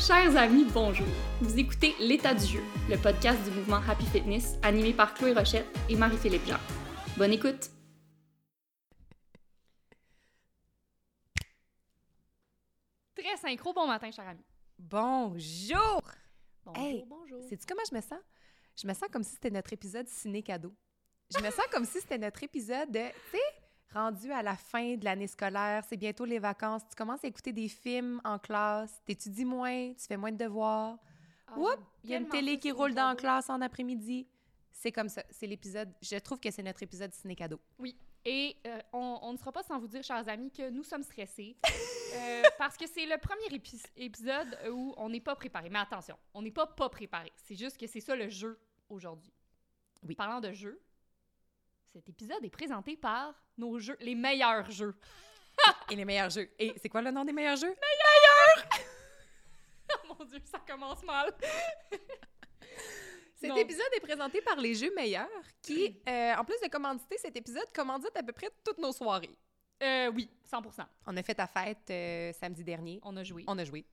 Chers amis, bonjour. Vous écoutez L'état du jeu, le podcast du mouvement Happy Fitness animé par Chloé Rochette et Marie-Philippe Jean. Bonne écoute. Très synchro, bon matin, cher ami. Bonjour! Bonjour, Hey, bonjour. Sais-tu comment je me sens? Je me sens comme si c'était notre épisode ciné-cadeau. Je me sens comme si c'était notre épisode de, tu sais, rendu à la fin de l'année scolaire, c'est bientôt les vacances, tu commences à écouter des films en classe, t'étudies moins, tu fais moins de devoirs. Ah, Oups, il y a une télé qui roule dans la cadeau. classe en après-midi. C'est comme ça, c'est l'épisode, je trouve que c'est notre épisode ciné-cadeau. Oui. Et euh, on, on ne sera pas sans vous dire, chers amis, que nous sommes stressés. euh, parce que c'est le premier épi- épisode où on n'est pas préparé. Mais attention, on n'est pas pas préparé. C'est juste que c'est ça le jeu aujourd'hui. Oui. Parlant de jeu, cet épisode est présenté par nos jeux, les meilleurs jeux. Et les meilleurs jeux. Et c'est quoi le nom des meilleurs jeux? Oh mon Dieu, ça commence mal. Cet Non. épisode est présenté par les Jeux Meilleurs qui, euh, en plus de commanditer cet épisode, commandite à peu près toutes nos soirées. Euh, oui, 100 On a fait ta fête euh, samedi dernier. On a joué. On a joué.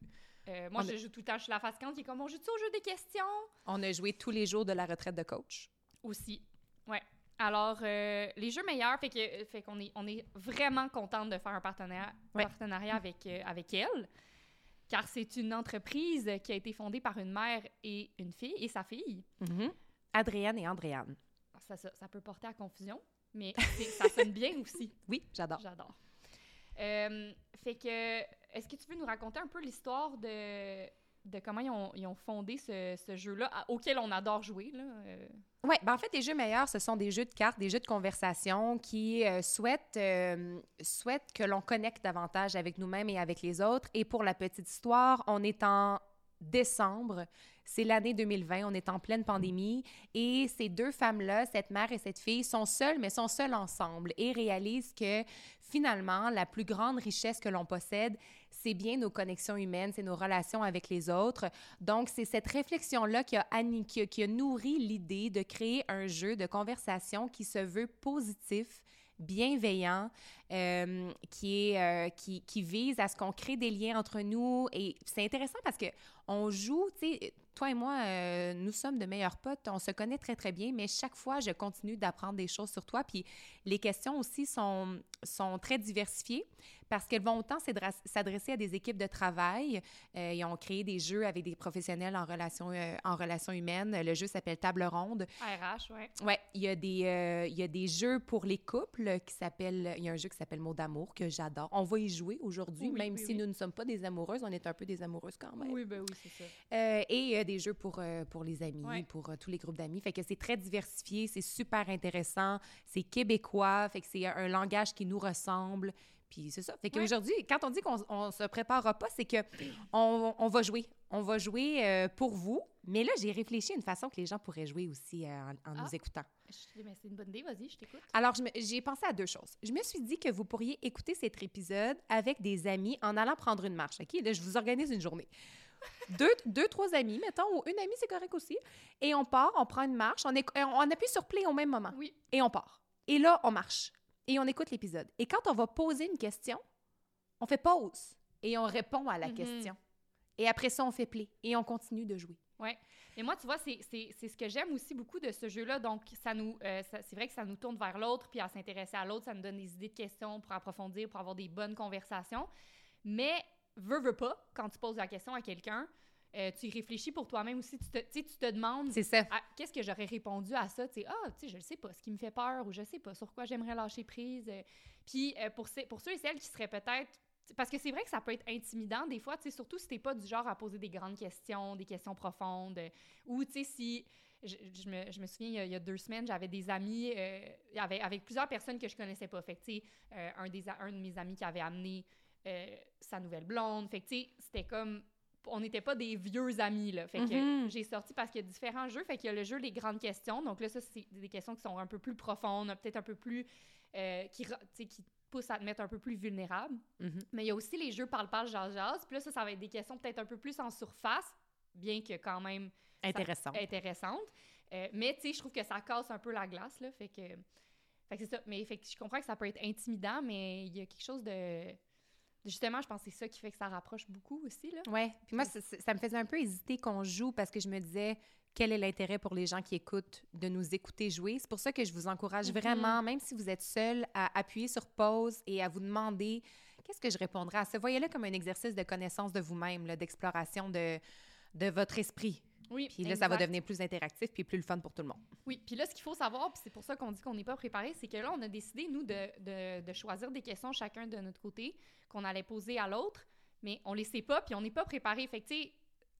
Euh, moi, on a- je joue tout le temps chez la face qui est comme on joue-tu au jeu des questions? On a joué tous les jours de la retraite de coach. Aussi. Alors, euh, les jeux meilleurs, fait que fait qu'on est, on est vraiment contente de faire un partenariat, Ouais. partenariat avec, euh, avec elle, car c'est une entreprise qui a été fondée par une mère et une fille, et sa fille. Adrienne et Andréane. Ça, ça, ça peut porter à confusion, mais ça sonne bien aussi. Oui, j'adore. J'adore. Euh, fait que, est-ce que tu veux nous raconter un peu l'histoire de, de comment ils ont, ils ont fondé ce, ce jeu-là, auquel on adore jouer, là? euh? Oui, ben en fait, les jeux meilleurs, ce sont des jeux de cartes, des jeux de conversation qui euh, souhaitent, euh, souhaitent que l'on connecte davantage avec nous-mêmes et avec les autres. Et pour la petite histoire, on est en décembre, c'est l'année 2020, on est en pleine pandémie et ces deux femmes-là, cette mère et cette fille, sont seules, mais sont seules ensemble et réalisent que finalement, la plus grande richesse que l'on possède, c'est bien nos connexions humaines, c'est nos relations avec les autres. Donc, c'est cette réflexion-là qui a, nourri l'idée de créer un jeu de conversation qui se veut positif, bienveillant, euh, euh, qui, qui vise à ce qu'on crée des liens entre nous. Et c'est intéressant parce que on joue, tu sais, toi et moi, euh, nous sommes de meilleurs potes, on se connaît très, très bien, mais chaque fois, je continue d'apprendre des choses sur toi. Puis les questions aussi sont, sont très diversifiées parce qu'elles vont autant s'adresser à des équipes de travail. Euh, ils ont créé des jeux avec des professionnels en relations euh, en relations humaines. Le jeu s'appelle Table ronde. RH, ouais. Ouais, il y a des euh, il y a des jeux pour les couples qui s'appellent il y a un jeu qui s'appelle Mot d'amour que j'adore. On va y jouer aujourd'hui Oui, même oui, si oui. nous ne sommes pas des amoureuses, on est un peu des amoureuses quand même. Oui, ben oui, c'est ça. Euh, et euh, des jeux pour, pour les amis, Ouais. pour tous les groupes d'amis. Fait que c'est très diversifié, c'est super intéressant, c'est québécois, fait que c'est un langage qui nous ressemble. Puis c'est ça. Fait Ouais. qu'aujourd'hui, quand on dit qu'on on se préparera pas, c'est que on, on va jouer. On va jouer euh, pour vous. Mais là, j'ai réfléchi à une façon que les gens pourraient jouer aussi euh, en, en Ah. nous écoutant. C'est une bonne idée, vas-y, je t'écoute. Alors, j'ai pensé à deux choses. Je me suis dit que vous pourriez écouter cet épisode avec des amis en allant prendre une marche. OK? Là, je vous organise une journée. Deux, deux, trois amis, mettons, ou une amie, c'est correct aussi. Et on part, on prend une marche, on appuie sur play au même moment. Oui. Et on part. Et là, on marche. Et on écoute l'épisode. Et quand on va poser une question, on fait pause. Et on répond à la Mhm. question. Et après ça, on fait play. Et on continue de jouer. Ouais. Et moi, tu vois, c'est ce que j'aime aussi beaucoup de ce jeu-là. Donc, ça nous, euh, c'est vrai que ça nous tourne vers l'autre, puis à s'intéresser à l'autre, ça nous donne des idées de questions pour approfondir, pour avoir des bonnes conversations. Mais, veux, veux pas, quand tu poses la question à quelqu'un, euh, tu y réfléchis pour toi-même aussi. Tu te, tu te demandes qu'est-ce que j'aurais répondu à ça? Tu sais, ah, tu sais, je ne sais pas, ce qui me fait peur ou je sais pas sur quoi j'aimerais lâcher prise. Euh, Puis euh, pour, pour ceux et celles qui seraient peut-être. Parce que c'est vrai que ça peut être intimidant des fois, tu sais, surtout si t'es pas du genre à poser des grandes questions, des questions profondes, euh, ou tu sais, si. Je, je me, je me souviens, il y, a, il y a deux semaines, j'avais des amis, euh, avec, avec plusieurs personnes que je connaissais pas. Fait que, euh, un, des, un de mes amis qui avait amené euh, sa nouvelle blonde. Fait que, tu sais, c'était comme. On n'était pas des vieux amis, là. Fait que Mhm. j'ai sorti parce qu'il y a différents jeux. Fait qu'il y a le jeu Les Grandes Questions. Donc là, ça, c'est des questions qui sont un peu plus profondes, peut-être un peu plus. euh, qui, qui poussent à te mettre un peu plus vulnérable. Mhm. Mais il y a aussi les jeux parle-parle, jase-jase. Puis là, ça, ça va être des questions peut-être un peu plus en surface, bien que quand même Intéressant. intéressantes. Euh, mais tu sais, je trouve que ça casse un peu la glace, là. Fait que. Fait que c'est ça. Mais fait que je comprends que ça peut être intimidant, mais il y a quelque chose de justement, je pense que c'est ça qui fait que ça rapproche beaucoup aussi, là. Ouais. Puis moi, ça, ça me faisait un peu hésiter qu'on joue parce que je me disais, quel est l'intérêt pour les gens qui écoutent de nous écouter jouer? C'est pour ça que je vous encourage Mhm. vraiment, même si vous êtes seul, à appuyer sur pause et à vous demander qu'est-ce que je répondrai à ça? Voyez-le comme un exercice de connaissance de vous-même, d'exploration de, de votre esprit. Oui, Puis là, ça va devenir plus interactif puis plus le fun pour tout le monde. Oui, puis là, ce qu'il faut savoir, puis c'est pour ça qu'on dit qu'on n'est pas préparé, c'est que là, on a décidé, nous, de, de- de choisir des questions chacun de notre côté qu'on allait poser à l'autre, mais on les sait pas, puis on n'est pas préparé. Fait que, tu sais,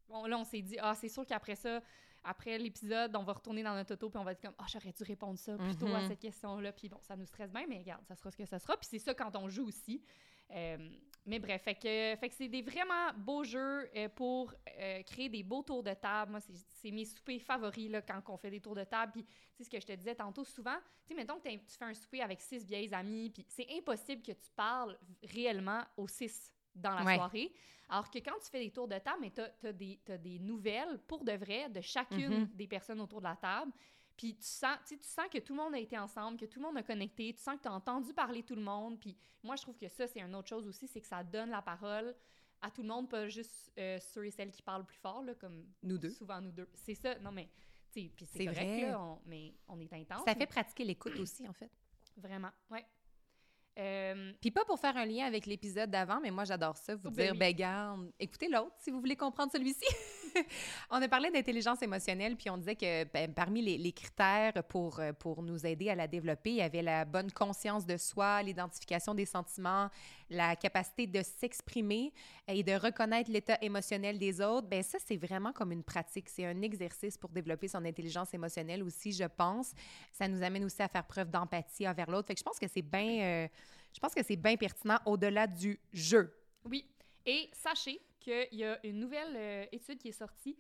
bon, là, on s'est dit, ah, c'est sûr qu'après ça, après l'épisode, on va retourner dans notre auto, puis on va dire comme, ah, j'aurais dû répondre ça plutôt à Mhm. cette question-là, puis bon, ça nous stresse bien, mais regarde, ça sera ce que ça sera, puis c'est ça quand on joue aussi. Euh, mais bref, fait que, fait que c'est des vraiment beaux jeux euh, pour euh, créer des beaux tours de table. Moi, c'est- mes soupers favoris là, quand on fait des tours de table. Puis, tu sais, ce que je te disais tantôt, souvent, tu sais, mettons que tu fais un souper avec six vieilles amies, puis c'est impossible que tu parles réellement aux six dans la Ouais. soirée. Alors que quand tu fais des tours de table, mais t'as as des, nouvelles pour de vrai de chacune Mhm. des personnes autour de la table. Puis tu sens, tu sens que tout le monde a été ensemble, que tout le monde a connecté, tu sens que tu as entendu parler tout le monde. Puis moi, je trouve que ça, c'est une autre chose aussi, c'est que ça donne la parole à tout le monde, pas juste euh, ceux et celles qui parlent plus fort, là, comme Nous deux. souvent nous deux. C'est ça, non mais, tu sais, c'est correct, vrai. là, on- mais on est intense. Ça mais- fait pratiquer l'écoute aussi, en fait. Vraiment, ouais. Euh, Puis pas pour faire un lien avec l'épisode d'avant, mais moi j'adore ça, vous Oh, ben dire, oui. ben garde, écoutez l'autre si vous voulez comprendre celui-ci. on a parlé d'intelligence émotionnelle, puis on disait que ben, parmi les, critères pour, euh, pour nous aider à la développer, il y avait la bonne conscience de soi, l'identification des sentiments, la capacité de s'exprimer et de reconnaître l'état émotionnel des autres. Ben ça, c'est vraiment comme une pratique, c'est un exercice pour développer son intelligence émotionnelle aussi, je pense. Ça nous amène aussi à faire preuve d'empathie envers l'autre. Je pense que c'est bien... euh, je pense que c'est bien pertinent au-delà du jeu. Oui. Et sachez qu'il y a une nouvelle euh, étude qui est sortie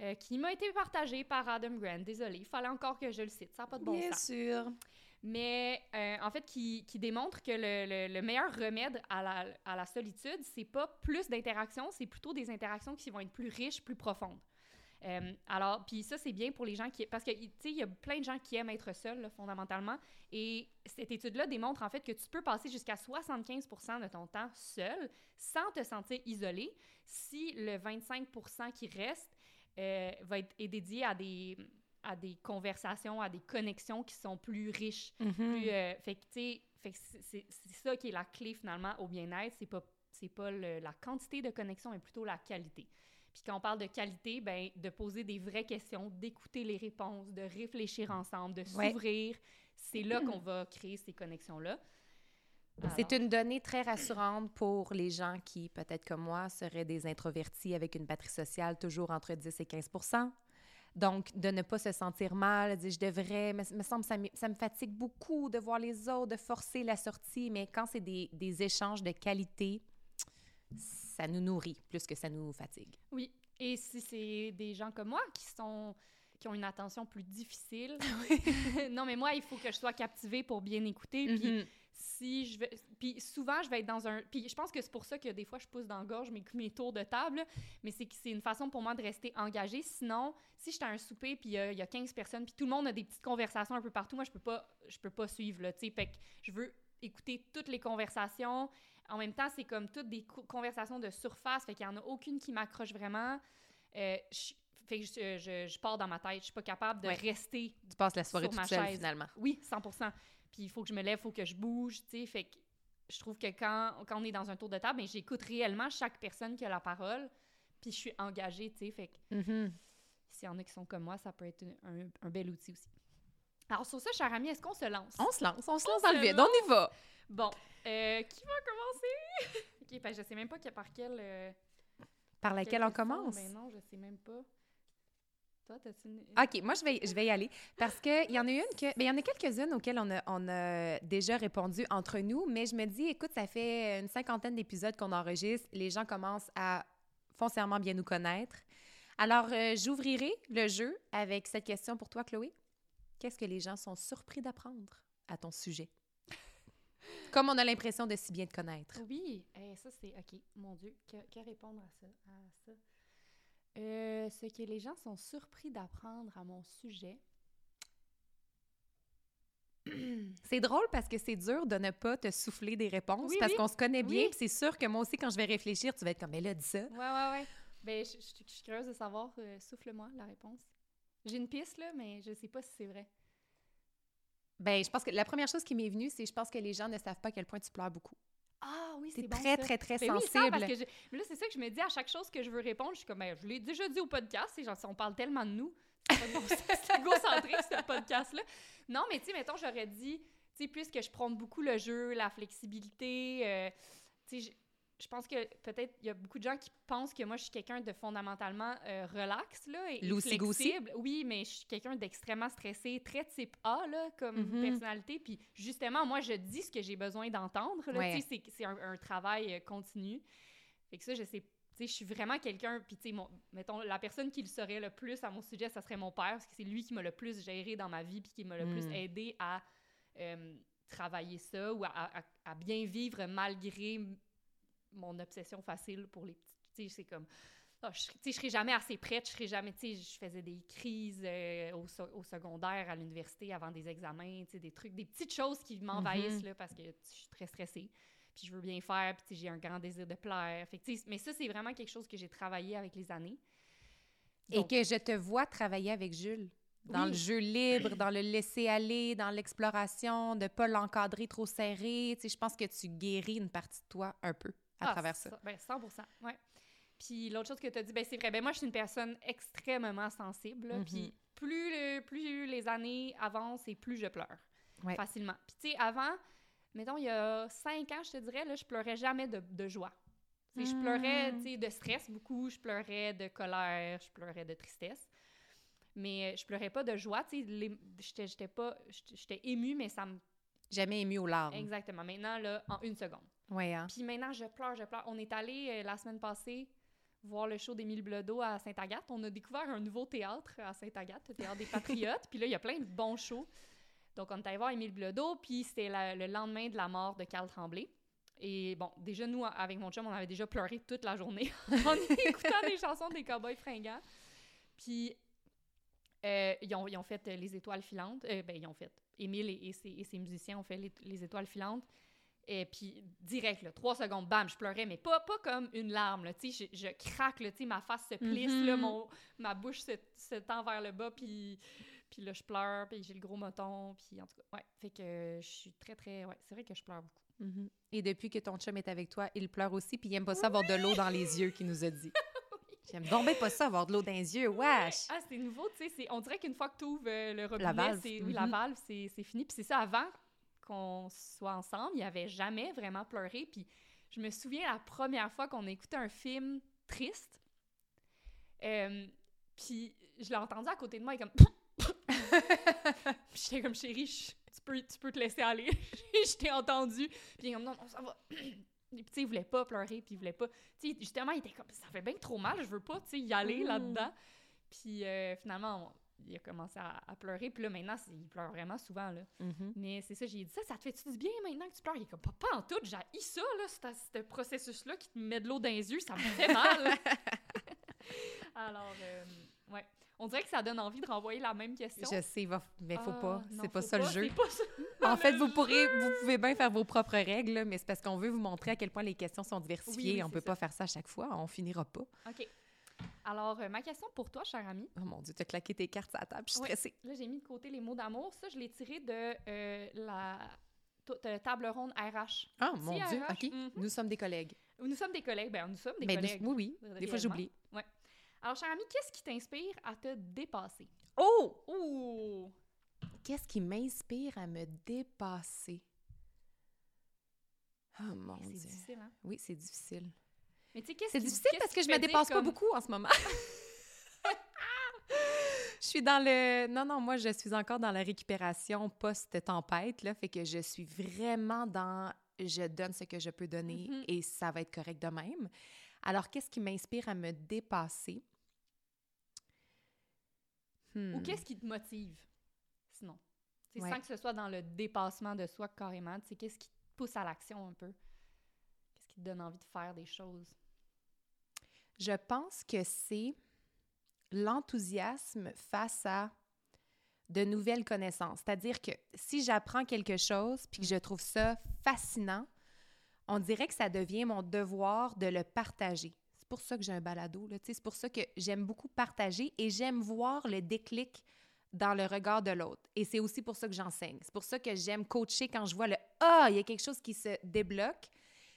euh, qui m'a été partagée par Adam Grant. Désolée, il fallait encore que je le cite. Ça n'a pas de bon sens. sûr. Mais euh, en fait, qui, qui démontre que le, le- le meilleur remède à la, à la solitude, c'est pas plus d'interactions, c'est plutôt des interactions qui vont être plus riches, plus profondes. Euh, alors, puis ça, c'est bien pour les gens qui... Parce que, tu sais, il y a plein de gens qui aiment être seuls, là, fondamentalement. Et cette étude-là démontre, en fait, que tu peux passer jusqu'à 75% de ton temps seul sans te sentir isolé si le 25% qui reste euh, va être, est dédié à des, à des conversations, à des connexions qui sont plus riches. Mm-hmm. Plus, euh, fait que, tu sais, c'est- ça qui est la clé, finalement, au bien-être. C'est pas, c'est pas le- la quantité de connexion, mais plutôt la qualité. Puis quand on parle de qualité, ben, de poser des vraies questions, d'écouter les réponses, de réfléchir ensemble, de Ouais. s'ouvrir, c'est là qu'on va créer ces connexions-là. C'est une donnée très rassurante pour les gens qui, peut-être comme moi, seraient des introvertis avec une batterie sociale toujours entre 10 et 15% Donc, de ne pas se sentir mal, de dire je devrais, me, me semble ça, me- ça me fatigue beaucoup de voir les autres, de forcer la sortie, mais quand c'est des, des échanges de qualité, ça nous nourrit plus que ça nous fatigue. Oui. Et si c'est des gens comme moi qui sont qui ont une attention plus difficile, non mais moi il faut que je sois captivée pour bien écouter. Puis Mhm. si je vais puis souvent je vais être dans un puis je pense que c'est pour ça que des fois je pousse dans la gorge mes, mes tours de table mais c'est c'est une façon pour moi de rester engagée sinon si j'étais à un souper puis euh, il y a 15 personnes puis tout le monde a des petites conversations un peu partout moi je peux pas je peux pas suivre là tu sais je veux écouter toutes les conversations en même temps c'est comme toutes des co- conversations de surface fait qu'il y en a aucune qui m'accroche vraiment Euh, je- fait que je, je- je pars dans ma tête je suis pas capable de Ouais. rester Tu passes la soirée Sur toute seule, finalement. oui, 100 Puis il faut que je me lève, il faut que je bouge, tu sais. Fait que je trouve que quand, quand on est dans un tour de table, ben, j'écoute réellement chaque personne qui a la parole, puis je suis engagée, tu sais. Fait que Mhm. s'il y en a qui sont comme moi, ça peut être un, un bel outil aussi. Alors sur ça, cher ami, est-ce qu'on se lance? On se lance, on se On lance dans le vide, on y va. Bon, euh, qui va commencer? OK, ben je sais même pas que- par quel... euh, Par quelle laquelle on question, commence? Ben non, je sais même pas. Toi, t'as-tu une... OK, moi, je vais, je vais y aller. Parce qu'il y en a une que. ben, Il y en a quelques-unes auxquelles on a, on a déjà répondu entre nous, mais je me dis, écoute, ça fait une cinquantaine d'épisodes qu'on enregistre. Les gens commencent à foncièrement bien nous connaître. Alors, euh, j'ouvrirai le jeu avec cette question pour toi, Chloé. Qu'est-ce que les gens sont surpris d'apprendre à ton sujet? Comme on a l'impression de si bien te connaître. Oui, eh, ça c'est OK. Mon Dieu, que, que répondre à ça? À ça? Euh, ce que les gens sont surpris d'apprendre à mon sujet. C'est drôle parce que c'est dur de ne pas te souffler des réponses Oui, parce oui. qu'on se connaît bien. Oui. C'est sûr que moi aussi, quand je vais réfléchir, tu vas être comme, mais là, dis ça. Ouais, ouais, ouais. Ben, je, je- je suis curieuse de savoir. euh, Souffle-moi la réponse. J'ai une piste, là, mais je sais pas si c'est vrai. Ben, je pense que la première chose qui m'est venue, c'est je pense que les gens ne savent pas à quel point tu pleures beaucoup. Ah oui, C'est c'est bon, très, ça. très, très Ben oui, ça, sensible. parce que je- mais là, c'est ça que je me dis à chaque chose que je veux répondre. Je suis comme, ben, je l'ai déjà dit au podcast. et genre, on parle tellement de nous. C'est c'est égocentrique, ce podcast-là. Non, mais tu sais, mettons, j'aurais dit, tu sais, puisque je prône beaucoup le jeu, la flexibilité, euh, tu sais, je- pense que peut-être il y a beaucoup de gens qui pensent que moi, je suis quelqu'un de fondamentalement euh, relax, là, et, flexible. Oui, mais je suis quelqu'un d'extrêmement stressé, très type A, là, comme Mhm. personnalité. Puis justement, moi, je dis ce que j'ai besoin d'entendre, là, Ouais. c'est- c'est un, un travail euh, continu. Fait que ça, je sais, tu sais, je suis vraiment quelqu'un, puis tu sais, mettons, la personne qui le saurait le plus à mon sujet, ça serait mon père, parce que c'est lui qui m'a le plus géré dans ma vie, puis qui m'a le plus Mm. aidé à euh, travailler ça, ou à, à- à bien vivre malgré mon obsession facile pour les petits. Tu sais, c'est comme... ah, je, tu sais, je serai jamais assez prête, je serai jamais, tu sais, je faisais des crises euh, au, so- au secondaire, à l'université, avant des examens, tu sais, des trucs, des petites choses qui m'envahissent, Mhm. là, parce que je suis très stressée puis je veux bien faire, puis j'ai un grand désir de plaire. Fait que, mais ça, c'est vraiment quelque chose que j'ai travaillé avec les années. Et que je te vois travailler avec Jules. Dans Oui. le jeu libre, dans le laisser aller, dans l'exploration, de pas l'encadrer trop serré. Tu sais, je pense que tu guéris une partie de toi un peu à ah, travers ça. Ben, 100 ouais. Puis l'autre chose que tu as dit, ben, c'est vrai. Ben, moi, je suis une personne extrêmement sensible. Puis plus, le- plus les années avancent et plus je pleure Ouais. facilement. Puis tu sais, avant, mettons, il y a cinq ans, je te dirais, là, je pleurais jamais de, de joie. Je pleurais Mm. de stress beaucoup, je pleurais de colère, je pleurais de tristesse. Mais je pleurais pas de joie. tu sais, les- J'étais pas... J'étais émue, mais ça me... Jamais ému aux larmes. Exactement. Maintenant, là, en une seconde. Ouais, hein? Puis maintenant, je pleure, je pleure. On est allé euh, la semaine passée voir le show d'Émile Bledo à Sainte-Agathe. On a découvert un nouveau théâtre à Sainte-Agathe, le théâtre des Patriotes. puis là, il y a plein de bons shows. Donc, on est allé voir Émile Bledo, puis c'était le lendemain de la mort de Carl Tremblay. Et bon, déjà, nous, avec mon chum, on avait déjà pleuré toute la journée en écoutant des chansons des Cowboys fringants. Puis, euh, ils, ont, ils ont fait euh, Les Étoiles filantes. Euh, ben, ils ont fait. Émile et, et ses, et ses musiciens ont fait les, les Étoiles filantes. Et puis, direct, là, trois secondes, bam, je pleurais, mais pas, pas comme une larme, là, tu sais, je, je craque, là, tu sais, ma face se plisse, Mhm. là, mon, ma bouche se, se tend vers le bas, puis, puis là, je pleure, puis j'ai le gros moton, puis en tout cas, ouais, fait que je suis très, très, ouais, c'est vrai que je pleure beaucoup. Mhm. Et depuis que ton chum est avec toi, il pleure aussi, puis il aime pas ça avoir de l'eau dans les yeux, qu'il nous a dit. J'aime donc bien pas ça, avoir de l'eau dans les yeux, wesh! Ah, c'est nouveau, tu sais, on dirait qu'une fois que tu ouvres le robinet, La valve. c'est, oui, la Mhm. valve, c'est, c'est fini, puis c'est ça, avant qu'on soit ensemble, il avait jamais vraiment pleuré, puis je me souviens la première fois qu'on a écouté un film triste, euh, puis je l'ai entendu à côté de moi, et comme... Puis j'étais comme, chérie, je- tu peux, tu peux te laisser aller. je t'ai entendu. Puis comme, non, non, ça va. Et puis, tu sais, il voulait pas pleurer, puis il voulait pas... Tu sais, justement, il était comme, ça fait bien trop mal, je veux pas, tu sais, y aller Mhm. là-dedans. Puis euh, finalement, on- il a commencé à, à pleurer. Puis là, maintenant, il pleure vraiment souvent, là. Mhm. Mais c'est ça, j'ai dit ça, ça te fait-tu du bien maintenant que tu pleures? Il est comme, pas, pas en tout, j'ai ça, là, ce- ce processus-là qui te met de l'eau dans les yeux, ça me fait mal. Alors, euh, ouais. On dirait que ça donne envie de renvoyer la même question. Je sais, mais faut pas. non, C'est pas ça le jeu. C'est pas ça. En fait, vous pourrez, vous pouvez bien faire vos propres règles, mais c'est parce qu'on veut vous montrer à quel point les questions sont diversifiées. Oui, oui, on peut ça. pas faire ça à chaque fois, on finira pas. OK. Alors, euh, ma question pour toi, cher ami. Oh mon Dieu, t'as claqué tes cartes à la table, je suis Ouais. stressée. Là, j'ai mis de côté les mots d'amour. Ça, je l'ai tiré de euh, la table ronde RH. Ah mon Si, Dieu, RH, ok. mhm. Nous sommes des collègues. Nous sommes des collègues. Ben, nous sommes des Ben, nous- collègues. oui, oui. Des fois, j'oublie. Alors, cher ami, qu'est-ce qui t'inspire à te dépasser? Oh! Ouh! Qu'est-ce qui m'inspire à me dépasser? Oh mon C'est Dieu. difficile, hein? Oui, c'est difficile. Mais tu sais, qu'est-ce C'est qui- difficile qu'est-ce parce que je me dépasse pas beaucoup en ce moment. je suis dans le... Non, non, moi, je suis encore dans la récupération post-tempête, là, fait que je suis vraiment dans je donne ce que je peux donner Mhm. et ça va être correct de même. Alors, qu'est-ce qui m'inspire à me dépasser? Ou Hmm. qu'est-ce qui te motive, sinon? Ouais. Sans que ce soit dans le dépassement de soi carrément, qu'est-ce qui te pousse à l'action un peu? Qu'est-ce qui te donne envie de faire des choses? Je pense que c'est l'enthousiasme face à de nouvelles connaissances. C'est-à-dire que si j'apprends quelque chose puis que je trouve ça fascinant, on dirait que ça devient mon devoir de le partager. C'est pour ça que j'ai un balado. C'est pour ça que j'aime beaucoup partager et j'aime voir le déclic dans le regard de l'autre. Et c'est aussi pour ça que j'enseigne. C'est pour ça que j'aime coacher quand je vois le Ah, il y a quelque chose qui se débloque.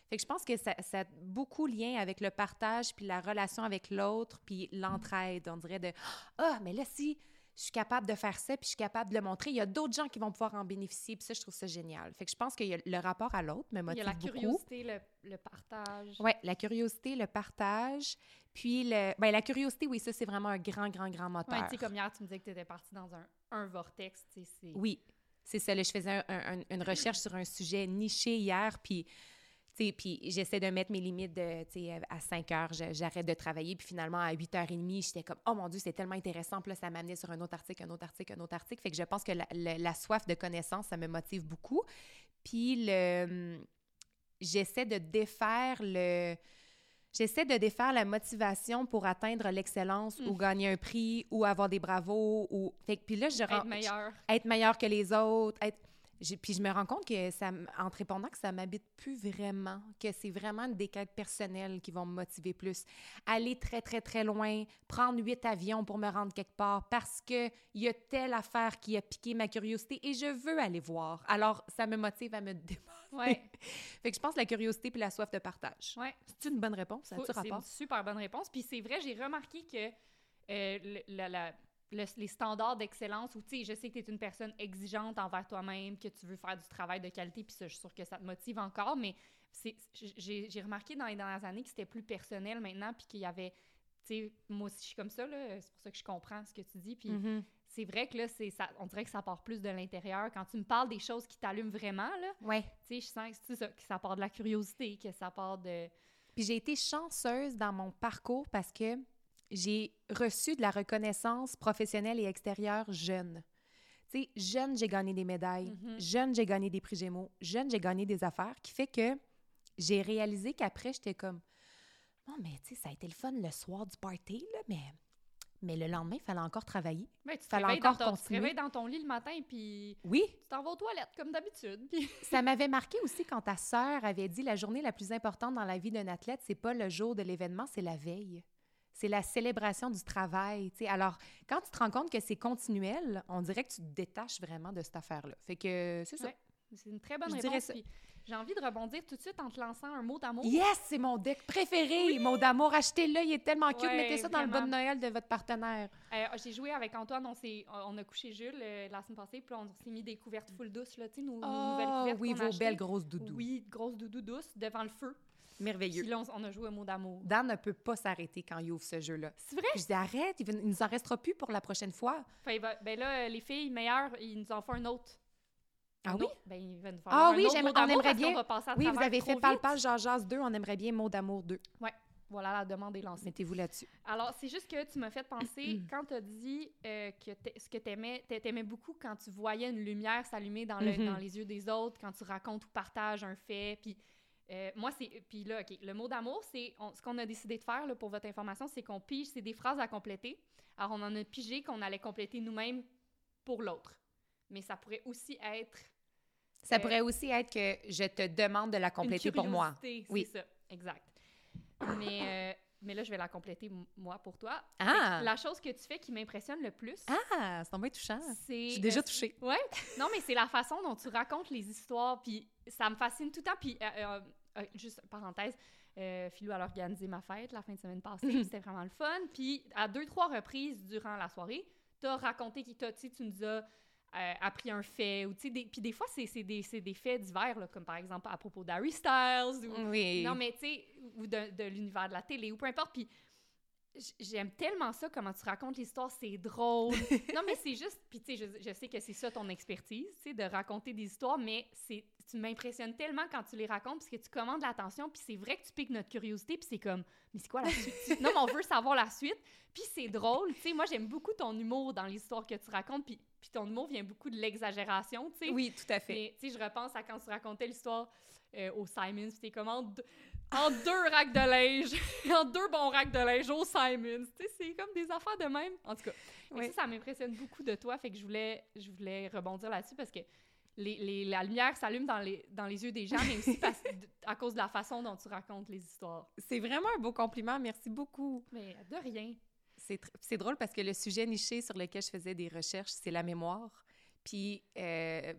Fait que je pense que ça, ça a beaucoup lien avec le partage, puis la relation avec l'autre, puis l'entraide. On dirait de Ah, mais là, si je suis capable de faire ça, puis je suis capable de le montrer, il y a d'autres gens qui vont pouvoir en bénéficier, puis ça, je trouve ça génial. Fait que je pense que le rapport à l'autre me Il y motive a la beaucoup. curiosité, le, le partage. Oui, la curiosité, le partage, puis le... Ben, la curiosité, oui, ça, c'est vraiment un grand, grand, grand moteur. Ouais, tu sais, comme hier, tu me disais que tu étais partie dans un, un vortex, tu sais, c'est... Oui, c'est ça. là, je faisais un- un- une recherche sur un sujet niché hier, puis, puis j'essaie de mettre mes limites de, sais, à 5 heures, j'arrête de travailler, puis finalement, à 8h30, j'étais comme, oh mon Dieu, c'est tellement intéressant, puis là, ça m'amenait sur un autre article, un autre article, un autre article. Fait que je pense que la, la- la soif de connaissance, ça me motive beaucoup. Puis le... J'essaie de défaire le... J'essaie de défaire la motivation pour atteindre l'excellence ou gagner un prix ou avoir des bravos ou... Fait que, puis là, je Être rends- meilleur. être meilleur que les autres. Être... Puis je me rends compte que ça, en te répondant que ça m'habite plus vraiment, que c'est vraiment des quêtes personnelles qui vont me motiver plus. Aller très, très, très loin, prendre huit avions pour me rendre quelque part parce qu'il y a telle affaire qui a piqué ma curiosité et je veux aller voir. Alors, ça me motive à me dépasser. Ouais, Fait que je pense que la curiosité puis la soif de partage. ouais. C'est une bonne réponse? Ça C'est une super bonne réponse. Puis c'est vrai, j'ai remarqué que euh, la- le- les standards d'excellence, ou tu sais, je sais que tu es une personne exigeante envers toi-même, que tu veux faire du travail de qualité, puis ça, je suis sûre que ça te motive encore, mais j'ai remarqué dans les dernières années que c'était plus personnel maintenant, puis qu'il y avait, tu sais, moi aussi je suis comme ça, là, c'est pour ça que je comprends ce que tu dis, puis Mhm. c'est vrai que là, ça, on dirait que ça part plus de l'intérieur. Quand tu me parles des choses qui t'allument vraiment, là, Ouais. tu sais, je sens que c'est ça, que ça part de la curiosité, que ça part de... Puis j'ai été chanceuse dans mon parcours parce que j'ai reçu de la reconnaissance professionnelle et extérieure jeune. Tu sais, jeune, j'ai gagné des médailles. Mhm. Jeune, j'ai gagné des prix Gémeaux. Jeune, j'ai gagné des affaires qui fait que j'ai réalisé qu'après, j'étais comme Non, mais tu sais, ça a été le fun le soir du party, là, mais, mais le lendemain, il fallait encore travailler. Ouais, tu, Fallait encore ton, tu te continuer. réveilles dans ton lit le matin, puis Oui, tu t'en vas aux toilettes, comme d'habitude. Puis... Ça m'avait marqué aussi quand ta sœur avait dit la journée la plus importante dans la vie d'un athlète, c'est pas le jour de l'événement, c'est la veille. C'est la célébration du travail. tu sais. Alors, quand tu te rends compte que c'est continuel, on dirait que tu te détaches vraiment de cette affaire-là. Fait que c'est ça. Ouais. C'est une très bonne Je réponse. J'ai envie de rebondir tout de suite en te lançant un mot d'amour. Yes, c'est mon deck préféré, mot d'amour. Achetez-le, il est tellement cute. Ouais, Mettez ça dans le bon Noël de votre partenaire. Euh, J'ai joué avec Antoine, on, on a couché Jules euh, la semaine passée, puis on s'est mis des couvertes full douces, là, tu sais, nos, nos nouvelles Oh, couvertes oui, vos belles grosses doudous. Oui, grosses doudous douces, devant le feu. Merveilleux. on, on a joué un mot d'amour. Dan ne peut pas s'arrêter quand il ouvre ce jeu-là. C'est vrai? Puis je dis arrête, il, va- il nous en restera plus pour la prochaine fois. Fait, ben, là, les filles meilleures, ils nous en font un autre. Ah Un oui? autre. Ben, ils nous faire Ah un oui, autre mot on d'amour aimerait bien. va passer à Oui, vous avez fait vite. Palpage Jean-Jazz 2, on aimerait bien mot d'amour 2. Voilà, la demande est lancée. Mettez-vous là-dessus. Alors, c'est juste que tu m'as fait penser, quand tu as dit euh, que ce que tu aimais, beaucoup quand tu voyais une lumière s'allumer dans, le- Mhm. dans les yeux des autres, quand tu racontes ou partages un fait. Puis, euh, moi, c'est. Puis là, OK, le mot d'amour, c'est. ce qu'on a décidé de faire, là, pour votre information, c'est qu'on pige, c'est des phrases à compléter. Alors, on en a pigé qu'on allait compléter nous-mêmes pour l'autre. Mais ça pourrait aussi être. Ça Euh, pourrait aussi être que je te demande de la compléter une pour moi. Oui. C'est ça, exact. Mais, euh, mais là, je vais la compléter, moi, pour toi. Ah! La chose que tu fais qui m'impressionne le plus, Ah, c'est tombé touchant. Je suis déjà touchée. Ouais. Non, mais c'est la façon dont tu racontes les histoires, puis ça me fascine tout le temps. Puis, euh, euh, euh, juste parenthèse, euh, Philou a organisé ma fête la fin de semaine passée, c'était vraiment le fun. Puis, à deux, trois reprises durant la soirée, t'as raconté, qui tu nous as appris un fait, ou tu sais, des- puis des fois, c'est des, des faits divers, là, comme par exemple à propos d'Harry Styles, ou Oui. non, mais tu sais, ou de, de l'univers de la télé, ou peu importe. Puis j'aime tellement ça, comment tu racontes l'histoire, c'est drôle. non, mais c'est juste, puis tu sais, je, je sais que c'est ça ton expertise, tu sais, de raconter des histoires, mais c'est tu m'impressionnes tellement quand tu les racontes, parce que tu commandes l'attention, puis c'est vrai que tu piques notre curiosité, puis c'est comme, mais c'est quoi la suite? non, mais on veut savoir la suite, puis c'est drôle, tu sais, moi j'aime beaucoup ton humour dans l'histoire que tu racontes, puis, puis ton humour vient beaucoup de l'exagération, tu sais. Oui, tout à fait. Mais, tu sais, je repense à quand tu racontais l'histoire euh, au Simons, puis t'es comme en, deux- racks de linge, en deux bons racks de linge au Simons. Tu sais, c'est comme des affaires de même. En tout cas, Oui. ça, ça m'impressionne beaucoup de toi, fait que je voulais, je voulais rebondir là-dessus parce que les, les- la lumière s'allume dans les, dans les yeux des gens, mais aussi parce, à cause de la façon dont tu racontes les histoires. C'est vraiment un beau compliment. Merci beaucoup. Mais de rien. C'est drôle parce que le sujet niché sur lequel je faisais des recherches, c'est la mémoire. Puis euh,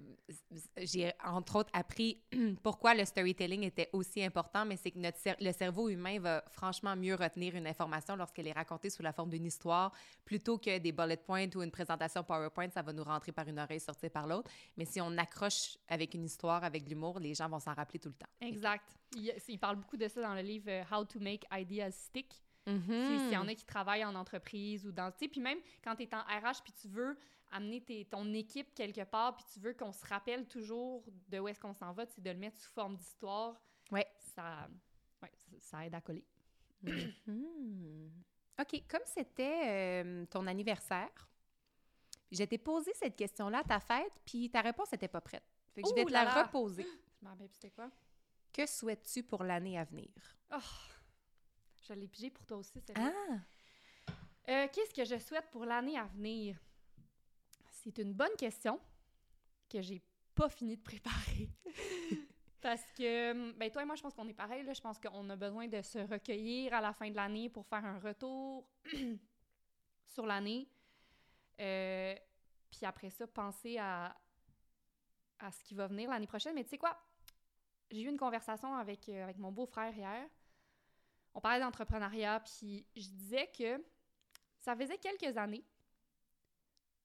j'ai entre autres appris pourquoi le storytelling était aussi important, mais c'est que notre le cerveau humain va franchement mieux retenir une information lorsqu'elle est racontée sous la forme d'une histoire plutôt que des bullet points ou une présentation PowerPoint, ça va nous rentrer par une oreille, sortir par l'autre. Mais si on accroche avec une histoire, avec de l'humour, les gens vont s'en rappeler tout le temps. Exact. Il, il parle beaucoup de ça dans le livre euh, How to Make Ideas Stick. Si- S'il y en a qui travaillent en entreprise ou dans... Tu sais, puis même quand tu es en RH puis tu veux amener tes- ton équipe quelque part puis tu veux qu'on se rappelle toujours de où est-ce qu'on s'en va, c'est de le mettre sous forme d'histoire. Ouais. Ça, ouais, ça- aide à coller. Mhm. OK, comme c'était euh, ton anniversaire, je t'ai posé cette question-là à ta fête, puis ta réponse n'était pas prête. Fait que je vais te la reposer. Je m'en rappelle c'était quoi? Que souhaites-tu pour l'année à venir? Oh, je l'ai pigé pour toi aussi, celle-là. Ah! Euh, Qu'est-ce que je souhaite pour l'année à venir? C'est une bonne question que j'ai pas fini de préparer. Parce que, ben toi et moi, je pense qu'on est pareil. Là. Je pense qu'on a besoin de se recueillir à la fin de l'année pour faire un retour sur l'année. Euh, puis après ça, penser à, à ce qui va venir l'année prochaine. Mais tu sais quoi? J'ai eu une conversation avec, euh, avec mon beau-frère hier. On parlait d'entrepreneuriat, puis je disais que ça faisait quelques années,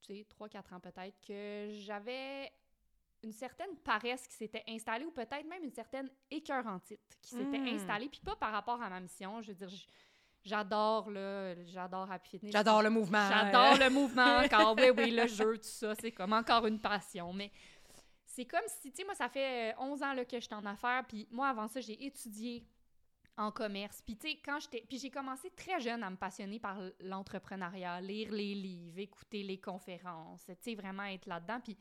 tu sais, 3-4 ans peut-être, que j'avais une certaine paresse qui s'était installée, ou peut-être même une certaine écœurantite qui s'était Mm. installée, puis pas par rapport à ma mission. Je veux dire, j'adore, là, j'adore Happy Fitness. J'adore le mouvement. J'adore le mouvement encore. Oui, oui, le jeu, tout ça, c'est comme encore une passion. Mais c'est comme si, tu sais, moi, ça fait euh, 11 ans là, que je suis en affaires. Puis moi, avant ça, j'ai étudié en commerce. Puis, tu sais, quand j'étais. Puis j'ai commencé très jeune à me passionner par l'entrepreneuriat, lire les livres, écouter les conférences, tu sais, vraiment être là-dedans. Puis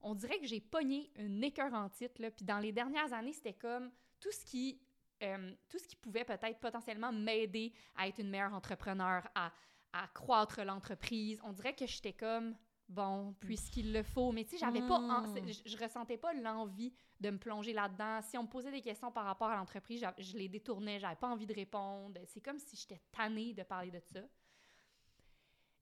on dirait que j'ai pogné une écœurantite, là. Puis dans les dernières années, c'était comme tout ce qui. euh, tout ce qui pouvait peut-être potentiellement m'aider à être une meilleure entrepreneur, à, à croître l'entreprise. On dirait que j'étais comme, bon, puisqu'il le faut. Mais tu sais, j'avais pas... en- Mm. c'est- je, ressentais pas l'envie de me plonger là-dedans. Si on me posait des questions par rapport à l'entreprise, je les détournais, j'avais pas envie de répondre. C'est comme si j'étais tannée de parler de ça.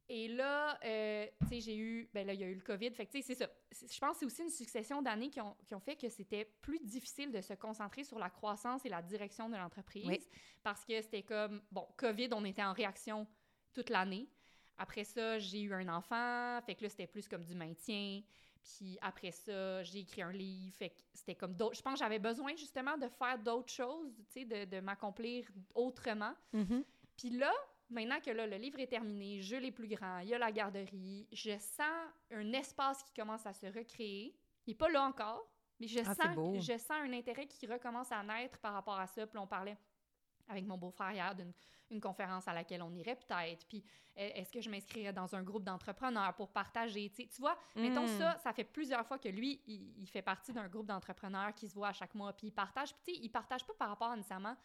Et là, euh, tu sais, j'ai eu, ben là, il y a eu le COVID. Fait que, tu sais, c'est ça. Je pense que c'est aussi une succession d'années qui ont, qui ont fait que c'était plus difficile de se concentrer sur la croissance et la direction de l'entreprise. Oui. Parce que c'était comme, bon, COVID, on était en réaction toute l'année. Après ça, j'ai eu un enfant. Fait que là, c'était plus comme du maintien. Puis après ça, j'ai écrit un livre. Fait que c'était comme d'autres. Je pense que j'avais besoin justement de faire d'autres choses, tu sais, de, de m'accomplir autrement. Mhm. Puis là, maintenant que là, le livre est terminé, je l'ai plus grand, il y a la garderie, je sens un espace qui commence à se recréer. Il n'est pas là encore, mais je, Ah, sens, je sens un intérêt qui recommence à naître par rapport à ça. Puis on parlait avec mon beau-frère hier d'une une conférence à laquelle on irait peut-être. Puis euh, est-ce que je m'inscrirais dans un groupe d'entrepreneurs pour partager? Tu vois, mettons Mm. ça, ça fait plusieurs fois que lui, il, il fait partie d'un groupe d'entrepreneurs qui se voit à chaque mois, puis il partage. Puis tu sais, il partage pas par rapport à nécessairement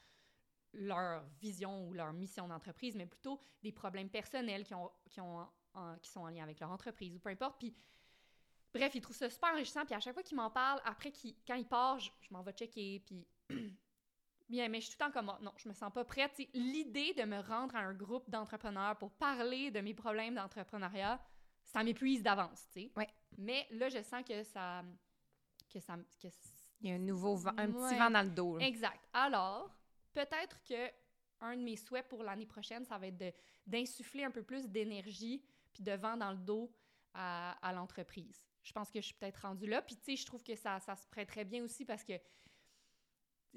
leur vision ou leur mission d'entreprise, mais plutôt des problèmes personnels qui, ont, qui, ont en- qui sont en lien avec leur entreprise ou peu importe. Puis, bref, il trouve ça super enrichissant. Puis à chaque fois qu'il m'en parle, après, quand il part, je, je m'en vais checker. Puis, bien, mais je suis tout le temps comme, oh, non, je me sens pas prête. L'idée de me rendre à un groupe d'entrepreneurs pour parler de mes problèmes d'entrepreneuriat, ça m'épuise d'avance, tu sais. Ouais. Mais là, je sens que ça... Que ça que Il y a un nouveau vent, un petit vent dans le dos. là. Exact. Alors, peut-être que un de mes souhaits pour l'année prochaine, ça va être d'insuffler un peu plus d'énergie puis de vent dans le dos à, à l'entreprise. Je pense que je suis peut-être rendue là. Puis, tu sais, je trouve que ça, ça se prêterait bien aussi parce que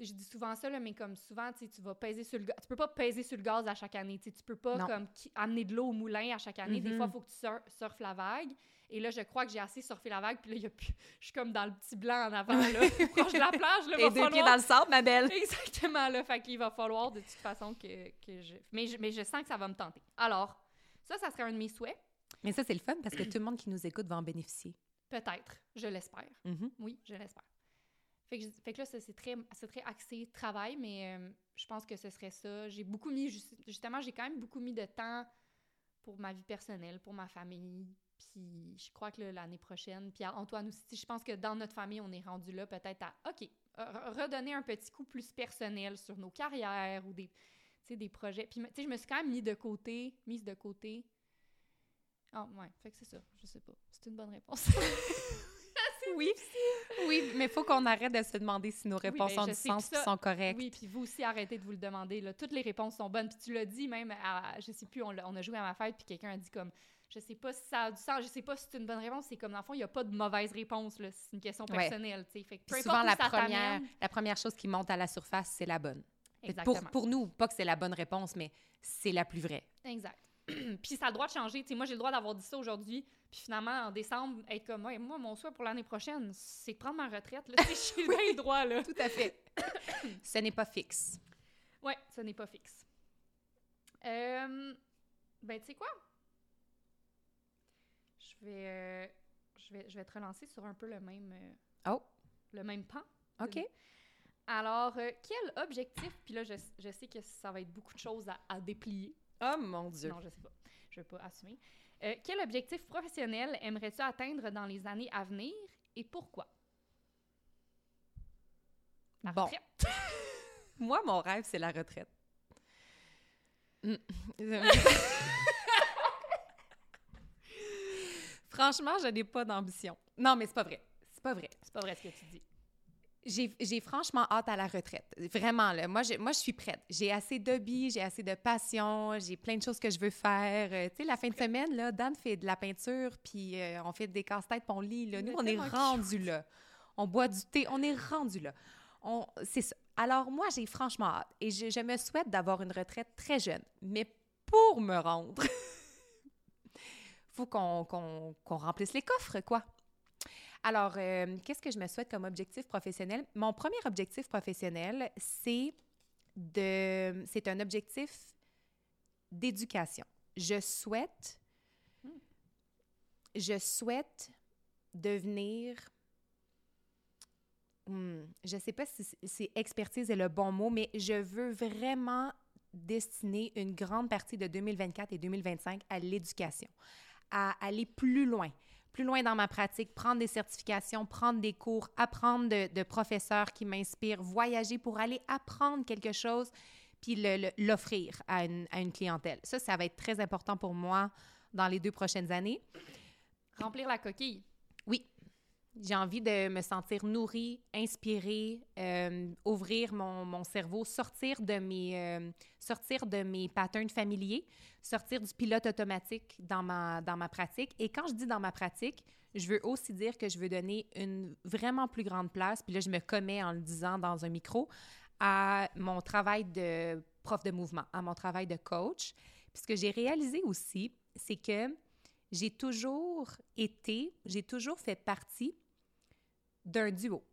je dis souvent ça, là, mais comme souvent, tu vas peser sur le gaz. Tu peux pas peser sur le gaz à chaque année. Tu peux pas Non. comme amener de l'eau au moulin à chaque année. Des Mhm. fois, il faut que tu sur- surfes la vague. Et là, je crois que j'ai assez surfé la vague. Puis là, il y a plus... je suis comme dans le petit blanc en avant, là, proche de la plage. Là, Et va deux pieds dans le sable, ma belle. Exactement, là. Fait qu'il va falloir de toute façon que, que je... Mais, je... mais je sens que ça va me tenter. Alors, ça, ça serait un de mes souhaits. Mais ça, c'est le fun parce que tout le monde qui nous écoute va en bénéficier. Peut-être, je l'espère. Mhm. Oui, je l'espère. Fait que, fait que là, c'est très, très axé travail, mais euh, je pense que ce serait ça. J'ai beaucoup mis, jus- justement, j'ai quand même beaucoup mis de temps pour ma vie personnelle, pour ma famille. Puis je crois que l'année prochaine, puis Antoine aussi, je pense que dans notre famille, on est rendu là peut-être à, OK, redonner un petit coup plus personnel sur nos carrières ou des, des projets. Puis, je me suis quand même mis de côté, mise de côté. Ah, ouais, fait que c'est ça, je sais pas. C'est une bonne réponse. Oui, oui, mais il faut qu'on arrête de se demander si nos réponses ben, ont je du sais, sens et sont correctes. Oui, puis vous aussi, arrêtez de vous le demander. Là. Toutes les réponses sont bonnes. Puis tu l'as dit même, à, je sais plus, on, a joué à ma fête, puis quelqu'un a dit comme, je sais pas si ça a du sens, je sais pas si c'est une bonne réponse. C'est comme, dans le fond, il n'y a pas de mauvaise réponse. C'est une question Ouais. personnelle. tu sais. Fait que souvent, la première, la première chose qui monte à la surface, c'est la bonne. Exactement. Pour, pour nous, pas que c'est la bonne réponse, mais c'est la plus vraie. Exact. puis ça a le droit de changer. Tu sais, moi, j'ai le droit d'avoir dit ça aujourd'hui, puis finalement, en décembre, être comme, Ouais, moi, mon souhait pour l'année prochaine, c'est de prendre ma retraite. J'ai bien le droit, là. Tout à fait. Ce n'est pas fixe. Ouais, ce n'est pas fixe. Euh, ben, tu sais quoi? Je vais, euh, je, vais, je vais te relancer sur un peu le même, euh, Oh, le même pan. OK. Alors, euh, quel objectif, puis là, je, je sais que ça va être beaucoup de choses à, à déplier. Oh mon Dieu. Non, je sais pas. Je vais pas assumer. Euh, quel objectif professionnel aimerais-tu atteindre dans les années à venir et pourquoi? La Bon. retraite. Moi, mon rêve, c'est la retraite. Mm. Franchement, je n'ai pas d'ambition. Non, mais c'est pas vrai. C'est pas vrai. C'est pas vrai ce que tu dis. J'ai franchement hâte à la retraite. Vraiment, là. Moi, je, moi, je suis prête. J'ai assez d'hobbies, j'ai assez de passion, j'ai plein de choses que je veux faire. Euh, tu sais, la fin de semaine, là, Dan fait de la peinture, puis euh, on fait des casse-têtes, puis on lit. Là. Nous, on est rendu là. On boit du thé, on est rendu là. C'est ça. Alors, moi, j'ai franchement hâte. Et je, je me souhaite d'avoir une retraite très jeune. Mais pour me rendre, faut qu'on remplisse les coffres, quoi. Alors, euh, qu'est-ce que je me souhaite comme objectif professionnel? Mon premier objectif professionnel, c'est de, c'est un objectif d'éducation. Je souhaite, je souhaite devenir, hmm, je sais pas si, si expertise est le bon mot, mais je veux vraiment destiner une grande partie de 2024 et 2025 à l'éducation, à aller plus loin plus loin dans ma pratique, prendre des certifications, prendre des cours, apprendre de, de professeurs qui m'inspirent, voyager pour aller apprendre quelque chose, puis l'offrir à une, à une clientèle. Ça, ça va être très important pour moi dans les deux prochaines années. Remplir la coquille. Oui, j'ai envie de me sentir nourrie, inspirée, euh, ouvrir mon, mon cerveau, sortir de mes euh, sortir de mes patterns familiers, sortir du pilote automatique dans ma dans ma pratique. Et quand je dis dans ma pratique, je veux aussi dire que je veux donner une vraiment plus grande place. Puis là, je me commets en le disant dans un micro à mon travail de prof de mouvement, à mon travail de coach. Puis ce que j'ai réalisé aussi, c'est que j'ai toujours été, j'ai toujours fait partie d'un duo.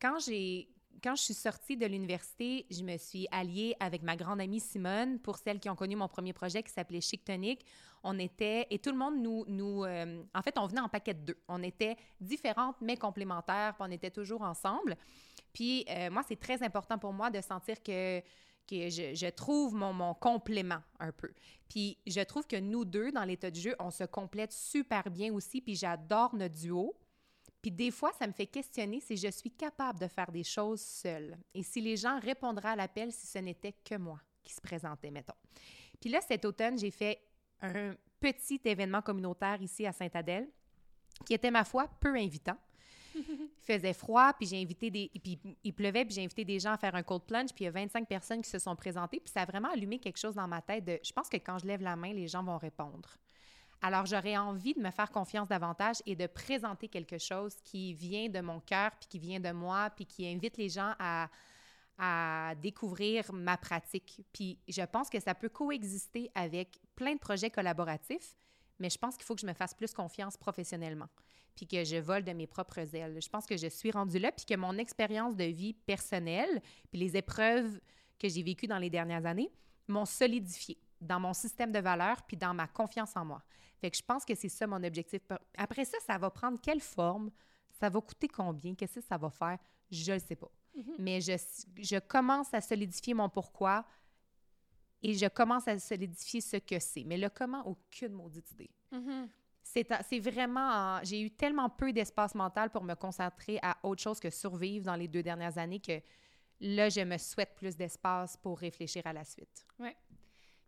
Quand j'ai quand je suis sortie de l'université, je me suis alliée avec ma grande amie Simone pour celles qui ont connu mon premier projet qui s'appelait Chic Tonic. On était, et tout le monde nous, nous euh, en fait, on venait en paquet de deux. On était différentes mais complémentaires, puis on était toujours ensemble. Puis euh, moi, c'est très important pour moi de sentir que, que je, trouve mon, mon complément un peu. Puis je trouve que nous deux, dans l'état de jeu, on se complète super bien aussi, puis j'adore notre duo. Puis des fois, ça me fait questionner si je suis capable de faire des choses seule et si les gens répondraient à l'appel si ce n'était que moi qui se présentait, mettons. Puis là, cet automne, j'ai fait un petit événement communautaire ici à Sainte-Adèle qui était, ma foi, peu invitant. Il faisait froid, puis j'ai invité des... Puis il pleuvait, puis j'ai invité des gens à faire un cold plunge, puis il y a 25 personnes qui se sont présentées, puis ça a vraiment allumé quelque chose dans ma tête de... Je pense que quand je lève la main, les gens vont répondre. Alors, j'aurais envie de me faire confiance davantage et de présenter quelque chose qui vient de mon cœur, puis qui vient de moi, puis qui invite les gens à, découvrir ma pratique. Puis je pense que ça peut coexister avec plein de projets collaboratifs, mais je pense qu'il faut que je me fasse plus confiance professionnellement, puis que je vole de mes propres ailes. Je pense que je suis rendue là, puis que mon expérience de vie personnelle, puis les épreuves que j'ai vécues dans les dernières années m'ont solidifié dans mon système de valeurs, puis dans ma confiance en moi. Fait que je pense que c'est ça mon objectif. Après ça, ça va prendre quelle forme? Ça va coûter combien? Qu'est-ce que ça va faire? Je ne sais pas. Mhm. Mais je, je commence à solidifier mon pourquoi et je commence à solidifier ce que c'est. Mais le comment, aucune maudite idée. Mhm. C'est vraiment... en- J'ai eu tellement peu d'espace mental pour me concentrer à autre chose que survivre dans les deux dernières années que là, je me souhaite plus d'espace pour réfléchir à la suite.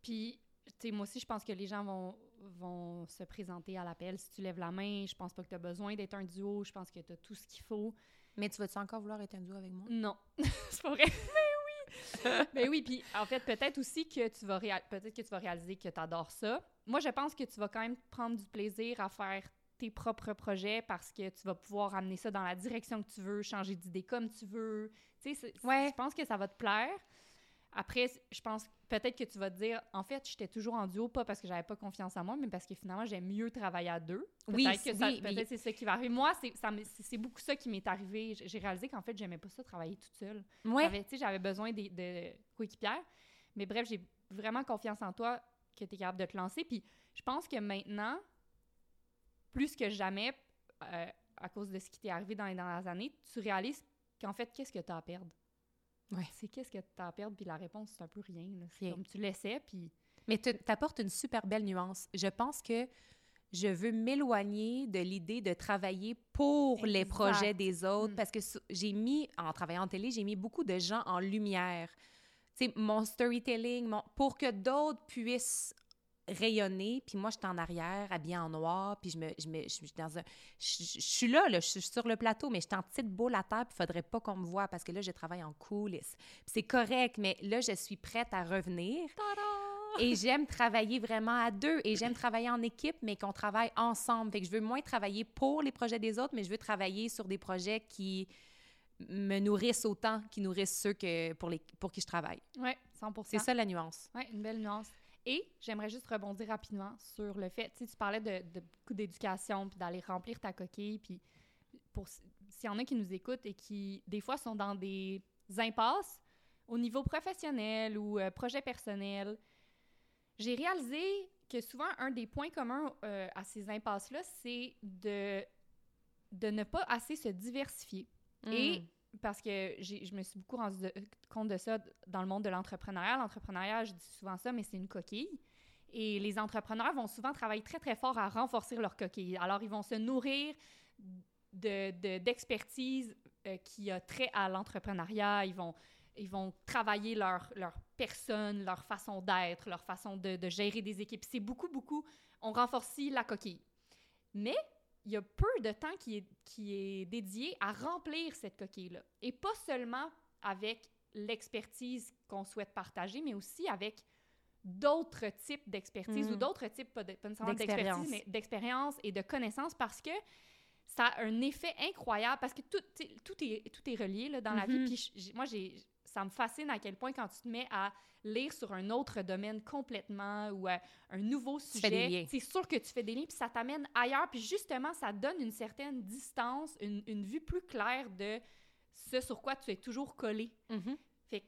Puis, tu sais, moi aussi, je pense que les gens vont, vont se présenter à l'appel. Si tu lèves la main, je pense pas que tu as besoin d'être un duo. Je pense que tu as tout ce qu'il faut. Mais tu vas-tu encore vouloir être un duo avec moi? Non, c'est pas vrai. Mais oui! Mais oui, puis en fait, peut-être aussi que tu vas, peut-être que tu vas réaliser que tu adores ça. Moi, je pense que tu vas quand même prendre du plaisir à faire tes propres projets parce que tu vas pouvoir amener ça dans la direction que tu veux, changer d'idée comme tu veux. Tu sais, Ouais. je pense que ça va te plaire. Après, je pense peut-être que tu vas te dire, en fait, j'étais toujours en duo, pas parce que j'avais pas confiance en moi, mais parce que finalement, j'aime mieux travailler à deux. Oui, Peut-être que oui, peut-être oui. c'est ça qui va arriver. Moi, c'est beaucoup ça qui m'est arrivé. J'ai réalisé qu'en fait, j'aimais pas ça travailler toute seule. Ouais. J'avais, besoin des- de, coéquipières. Mais bref, j'ai vraiment confiance en toi que tu es capable de te lancer. Puis je pense que maintenant, plus que jamais, euh, à cause de ce qui t'est arrivé dans les dernières années, tu réalises qu'en fait, qu'est-ce que tu as à perdre? Ouais. C'est qu'est-ce que tu as à perdre, puis la réponse, c'est un peu rien. là. C'est Rien. comme tu laissais, puis... Mais tu apportes une super belle nuance. Je pense que je veux m'éloigner de l'idée de travailler pour les projets des autres Mm. parce que j'ai mis, en travaillant en télé, j'ai mis beaucoup de gens en lumière. Tu sais, mon storytelling, mon, pour que d'autres puissent rayonner, puis moi, je suis en arrière, habillée en noir, puis je me, je me, je suis dans un... Je, je- je suis là, là, je suis sur le plateau, mais je suis en petite boule à terre, puis il faudrait pas qu'on me voie, parce que là, je travaille en coulisses. C'est correct, mais là, je suis prête à revenir. Et j'aime travailler vraiment à deux. Et j'aime travailler en équipe, mais qu'on travaille ensemble. Fait que je veux moins travailler pour les projets des autres, mais je veux travailler sur des projets qui me nourrissent autant, qui nourrissent ceux que pour, les, pour qui je travaille. Ouais, 100 C'est ça la nuance. Oui, une belle nuance. Et j'aimerais juste rebondir rapidement sur le fait, tu tu parlais de, beaucoup d'éducation, puis d'aller remplir ta coquille, puis pour s'il y en a qui nous écoutent et qui, des fois, sont dans des impasses au niveau professionnel ou euh, projet personnel, j'ai réalisé que souvent, un des points communs euh, à ces impasses-là, c'est de, de ne pas assez se diversifier. Et parce que je me suis beaucoup rendu de- compte de ça dans le monde de l'entrepreneuriat. L'entrepreneuriat, je dis souvent ça, mais c'est une coquille. Et les entrepreneurs vont souvent travailler très, très fort à renforcer leur coquille. Alors, ils vont se nourrir de- de- d'expertise euh, qui a trait à l'entrepreneuriat. Ils vont, ils vont travailler leur, leur personne, leur façon d'être, leur façon de, de gérer des équipes. C'est beaucoup, beaucoup, on renforce la coquille. Mais il y a peu de temps qui est, qui est dédié à remplir cette coquille-là. Et pas seulement avec l'expertise qu'on souhaite partager, mais aussi avec d'autres types d'expertise ou d'autres types, pas, de- pas nécessairement D'expérience. d'expertise, mais d'expérience et de connaissances parce que ça a un effet incroyable parce que tout, tout, est, tout est relié là, dans la vie. Mhm. Puis j'ai- moi, j'ai, ça me fascine à quel point quand tu te mets à lire sur un autre domaine complètement ou à un nouveau sujet, c'est sûr que tu fais des liens puis ça t'amène ailleurs. Puis justement, ça donne une certaine distance, une, une vue plus claire de ce sur quoi tu es toujours collé. Mhm. Fait que,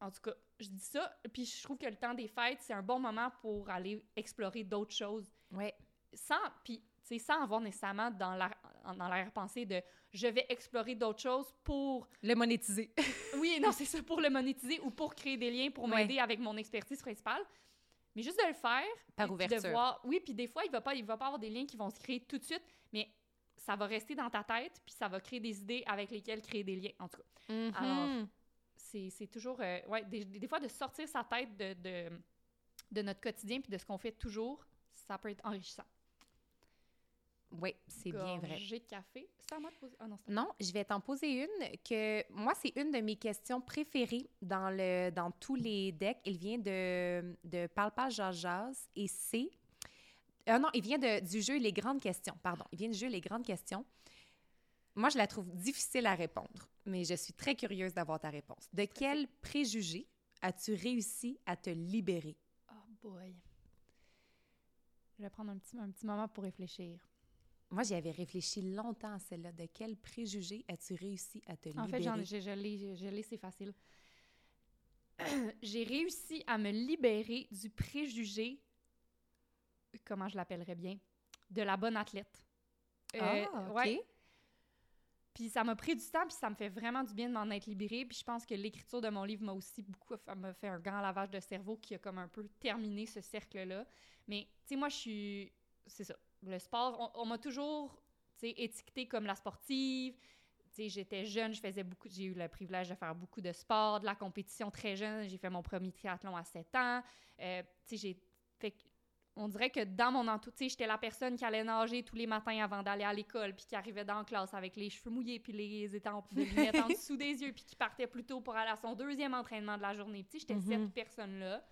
en tout cas, je dis ça, puis je trouve que le temps des fêtes, c'est un bon moment pour aller explorer d'autres choses Ouais. sans, puis, tu sais, sans avoir nécessairement dans la- dans l'arrière-pensée de je vais explorer d'autres choses pour. Le monétiser. Oui, non, c'est ça, pour le monétiser ou pour créer des liens pour Ouais. m'aider avec mon expertise principale. Mais juste de le faire. Par ouverture. De voir, oui, puis des fois, il va pas, il va pas avoir des liens qui vont se créer tout de suite, mais ça va rester dans ta tête, puis ça va créer des idées avec lesquelles créer des liens, en tout cas. Mhm. Alors, c'est c'est toujours, euh, ouais, des, des fois, de sortir sa tête de, de, de notre quotidien puis de ce qu'on fait toujours, ça peut être enrichissant. Oui, c'est bien vrai. Gorgée café. C'est à moi de poser. Ah non, Non, je vais t'en poser une que moi, c'est une de mes questions préférées dans, le, dans tous les decks. Il vient de, de Parle pas Jazz Jazz et c'est. Ah non, il vient de, du jeu Les Grandes Questions. Pardon, il vient du jeu Les Grandes Questions. Moi, je la trouve difficile à répondre, mais je suis très curieuse d'avoir ta réponse. De quel préjugé as-tu réussi à te libérer? Oh boy. Je vais prendre un petit, un petit moment pour réfléchir. Moi, j'y avais réfléchi longtemps à celle-là. De quel préjugé as-tu réussi à te En libérer? fait, j'en, je, l'ai, je l'ai, c'est facile. J'ai réussi à me libérer du préjugé comment je l'appellerais bien, de la bonne athlète. Euh, ah, OK. ouais. Puis ça m'a pris du temps, puis ça me fait vraiment du bien de m'en être libérée. Puis je pense que l'écriture de mon livre m'a aussi beaucoup m'a fait un grand lavage de cerveau qui a comme un peu terminé ce cercle-là. Mais tu sais, moi, je suis. C'est ça. Le sport, on, on m'a toujours étiquetée comme la sportive. J'étais jeune, je faisais beaucoup. J'ai eu le privilège de faire beaucoup de sport, de la compétition très jeune. J'ai fait mon premier triathlon à 7 ans. Euh, j'ai fait on dirait que dans mon entourage, j'étais la personne qui allait nager tous les matins avant d'aller à l'école, puis qui arrivait dans la classe avec les cheveux mouillés, puis les étampes de lunettes en dessous des yeux, puis qui partait plus tôt pour aller à son deuxième entraînement de la journée. Tu j'étais Mhm. cette personne-là.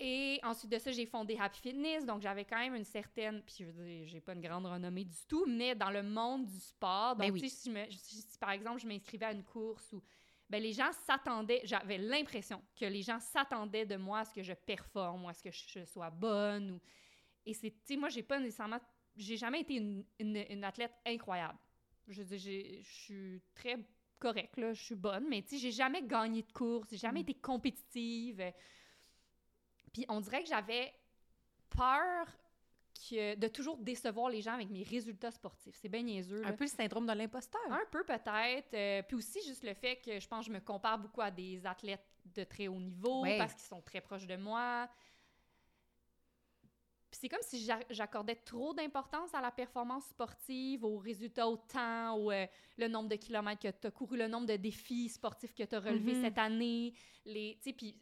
Et ensuite de ça, j'ai fondé Happy Fitness, donc j'avais quand même une certaine, puis je veux dire, j'ai pas une grande renommée du tout, mais dans le monde du sport, donc Ben oui. tu sais, si, me- par exemple je m'inscrivais à une course ou ben, les gens s'attendaient, j'avais l'impression que les gens s'attendaient de moi à ce que je performe ou à ce que je, je sois bonne. Ou... Et c'est, tu sais, moi, j'ai pas nécessairement, j'ai jamais été une, une- une athlète incroyable. Je veux dire, je suis très correcte, là, je suis bonne, mais tu sais, j'ai jamais gagné de course, j'ai jamais Mm. été compétitive. Puis on dirait que j'avais peur que, de toujours décevoir les gens avec mes résultats sportifs. C'est bien niaiseux. là. Un peu le syndrome de l'imposteur. Un peu peut-être. euh, puis aussi juste le fait que je pense que je me compare beaucoup à des athlètes de très haut niveau parce qu'ils sont très proches de moi. Puis c'est comme si j'a- j'accordais trop d'importance à la performance sportive, aux résultats au temps, au euh, le nombre de kilomètres que tu as couru, le nombre de défis sportifs que tu as relevés Mhm. cette année. Les, puis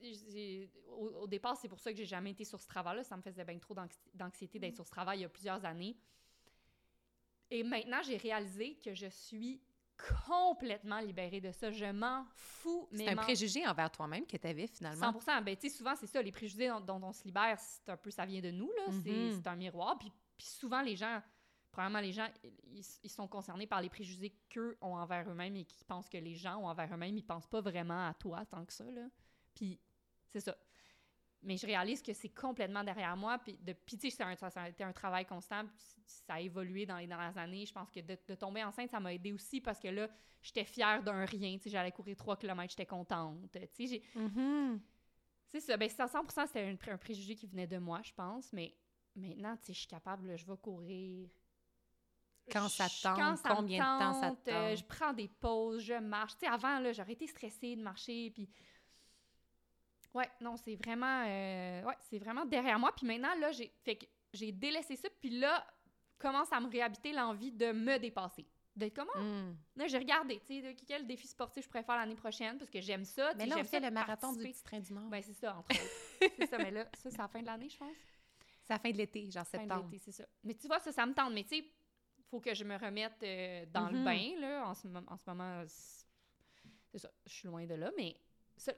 au, au départ, c'est pour ça que j'ai jamais été sur ce travail-là. Ça me faisait bien trop d'anxi- d'anxiété d'être sur ce travail il y a plusieurs années. Et maintenant, j'ai réalisé que je suis complètement libérée de ça. Je m'en fous. C'est un préjugé envers toi-même que tu avais finalement. 100 Ben, tu sais, souvent, c'est ça, les préjugés dont, dont on se libère, c'est un peu, ça vient de nous, là. C'est-. C'est un miroir. Puis, puis souvent, les gens, premièrement, les gens, ils, ils sont concernés par les préjugés qu'eux ont envers eux-mêmes et qui pensent que les gens ont envers eux-mêmes. Ils pensent pas vraiment à toi tant que ça, là. Puis, c'est ça. Mais je réalise que c'est complètement derrière moi. Puis, de, puis tu sais, ça, ça a été un travail constant. puis ça a évolué dans les dernières années. Je pense que de, de tomber enceinte, ça m'a aidé aussi parce que là, j'étais fière d'un rien. Tu sais, j'allais courir 3 km, j'étais contente. Tu sais, j'ai- Mhm. c'est ça. Ben, c'est à 100% c'était un, un préjugé qui venait de moi, je pense. Mais maintenant, tu sais, je suis capable, là, je vais courir. Quand ça tente, quand ça me combien de temps ça tente, euh, tente? je prends des pauses, je marche. Tu sais, avant, là, j'aurais été stressée de marcher, puis... Ouais, non, c'est vraiment... euh, ouais, c'est vraiment derrière moi. Puis maintenant, là, j'ai fait que j'ai délaissé ça, puis là, commence à me réhabiter l'envie de me dépasser. D'être comment? Mm. Là, j'ai regardé, tu sais, de quel défi sportif je pourrais faire l'année prochaine, parce que j'aime ça. Mais là, on fait le marathon du petit train du Nord. Ben, c'est ça, entre autres. c'est ça, mais là, ça, c'est la fin de l'année, je pense. c'est la fin de l'été, genre Fin de septembre. l'été, c'est ça. Mais tu vois, ça, ça me tente. Mais tu sais, faut que je me remette euh, dans le Mhm. bain, là. En ce, en ce moment, c'est ça, je suis loin de là, mais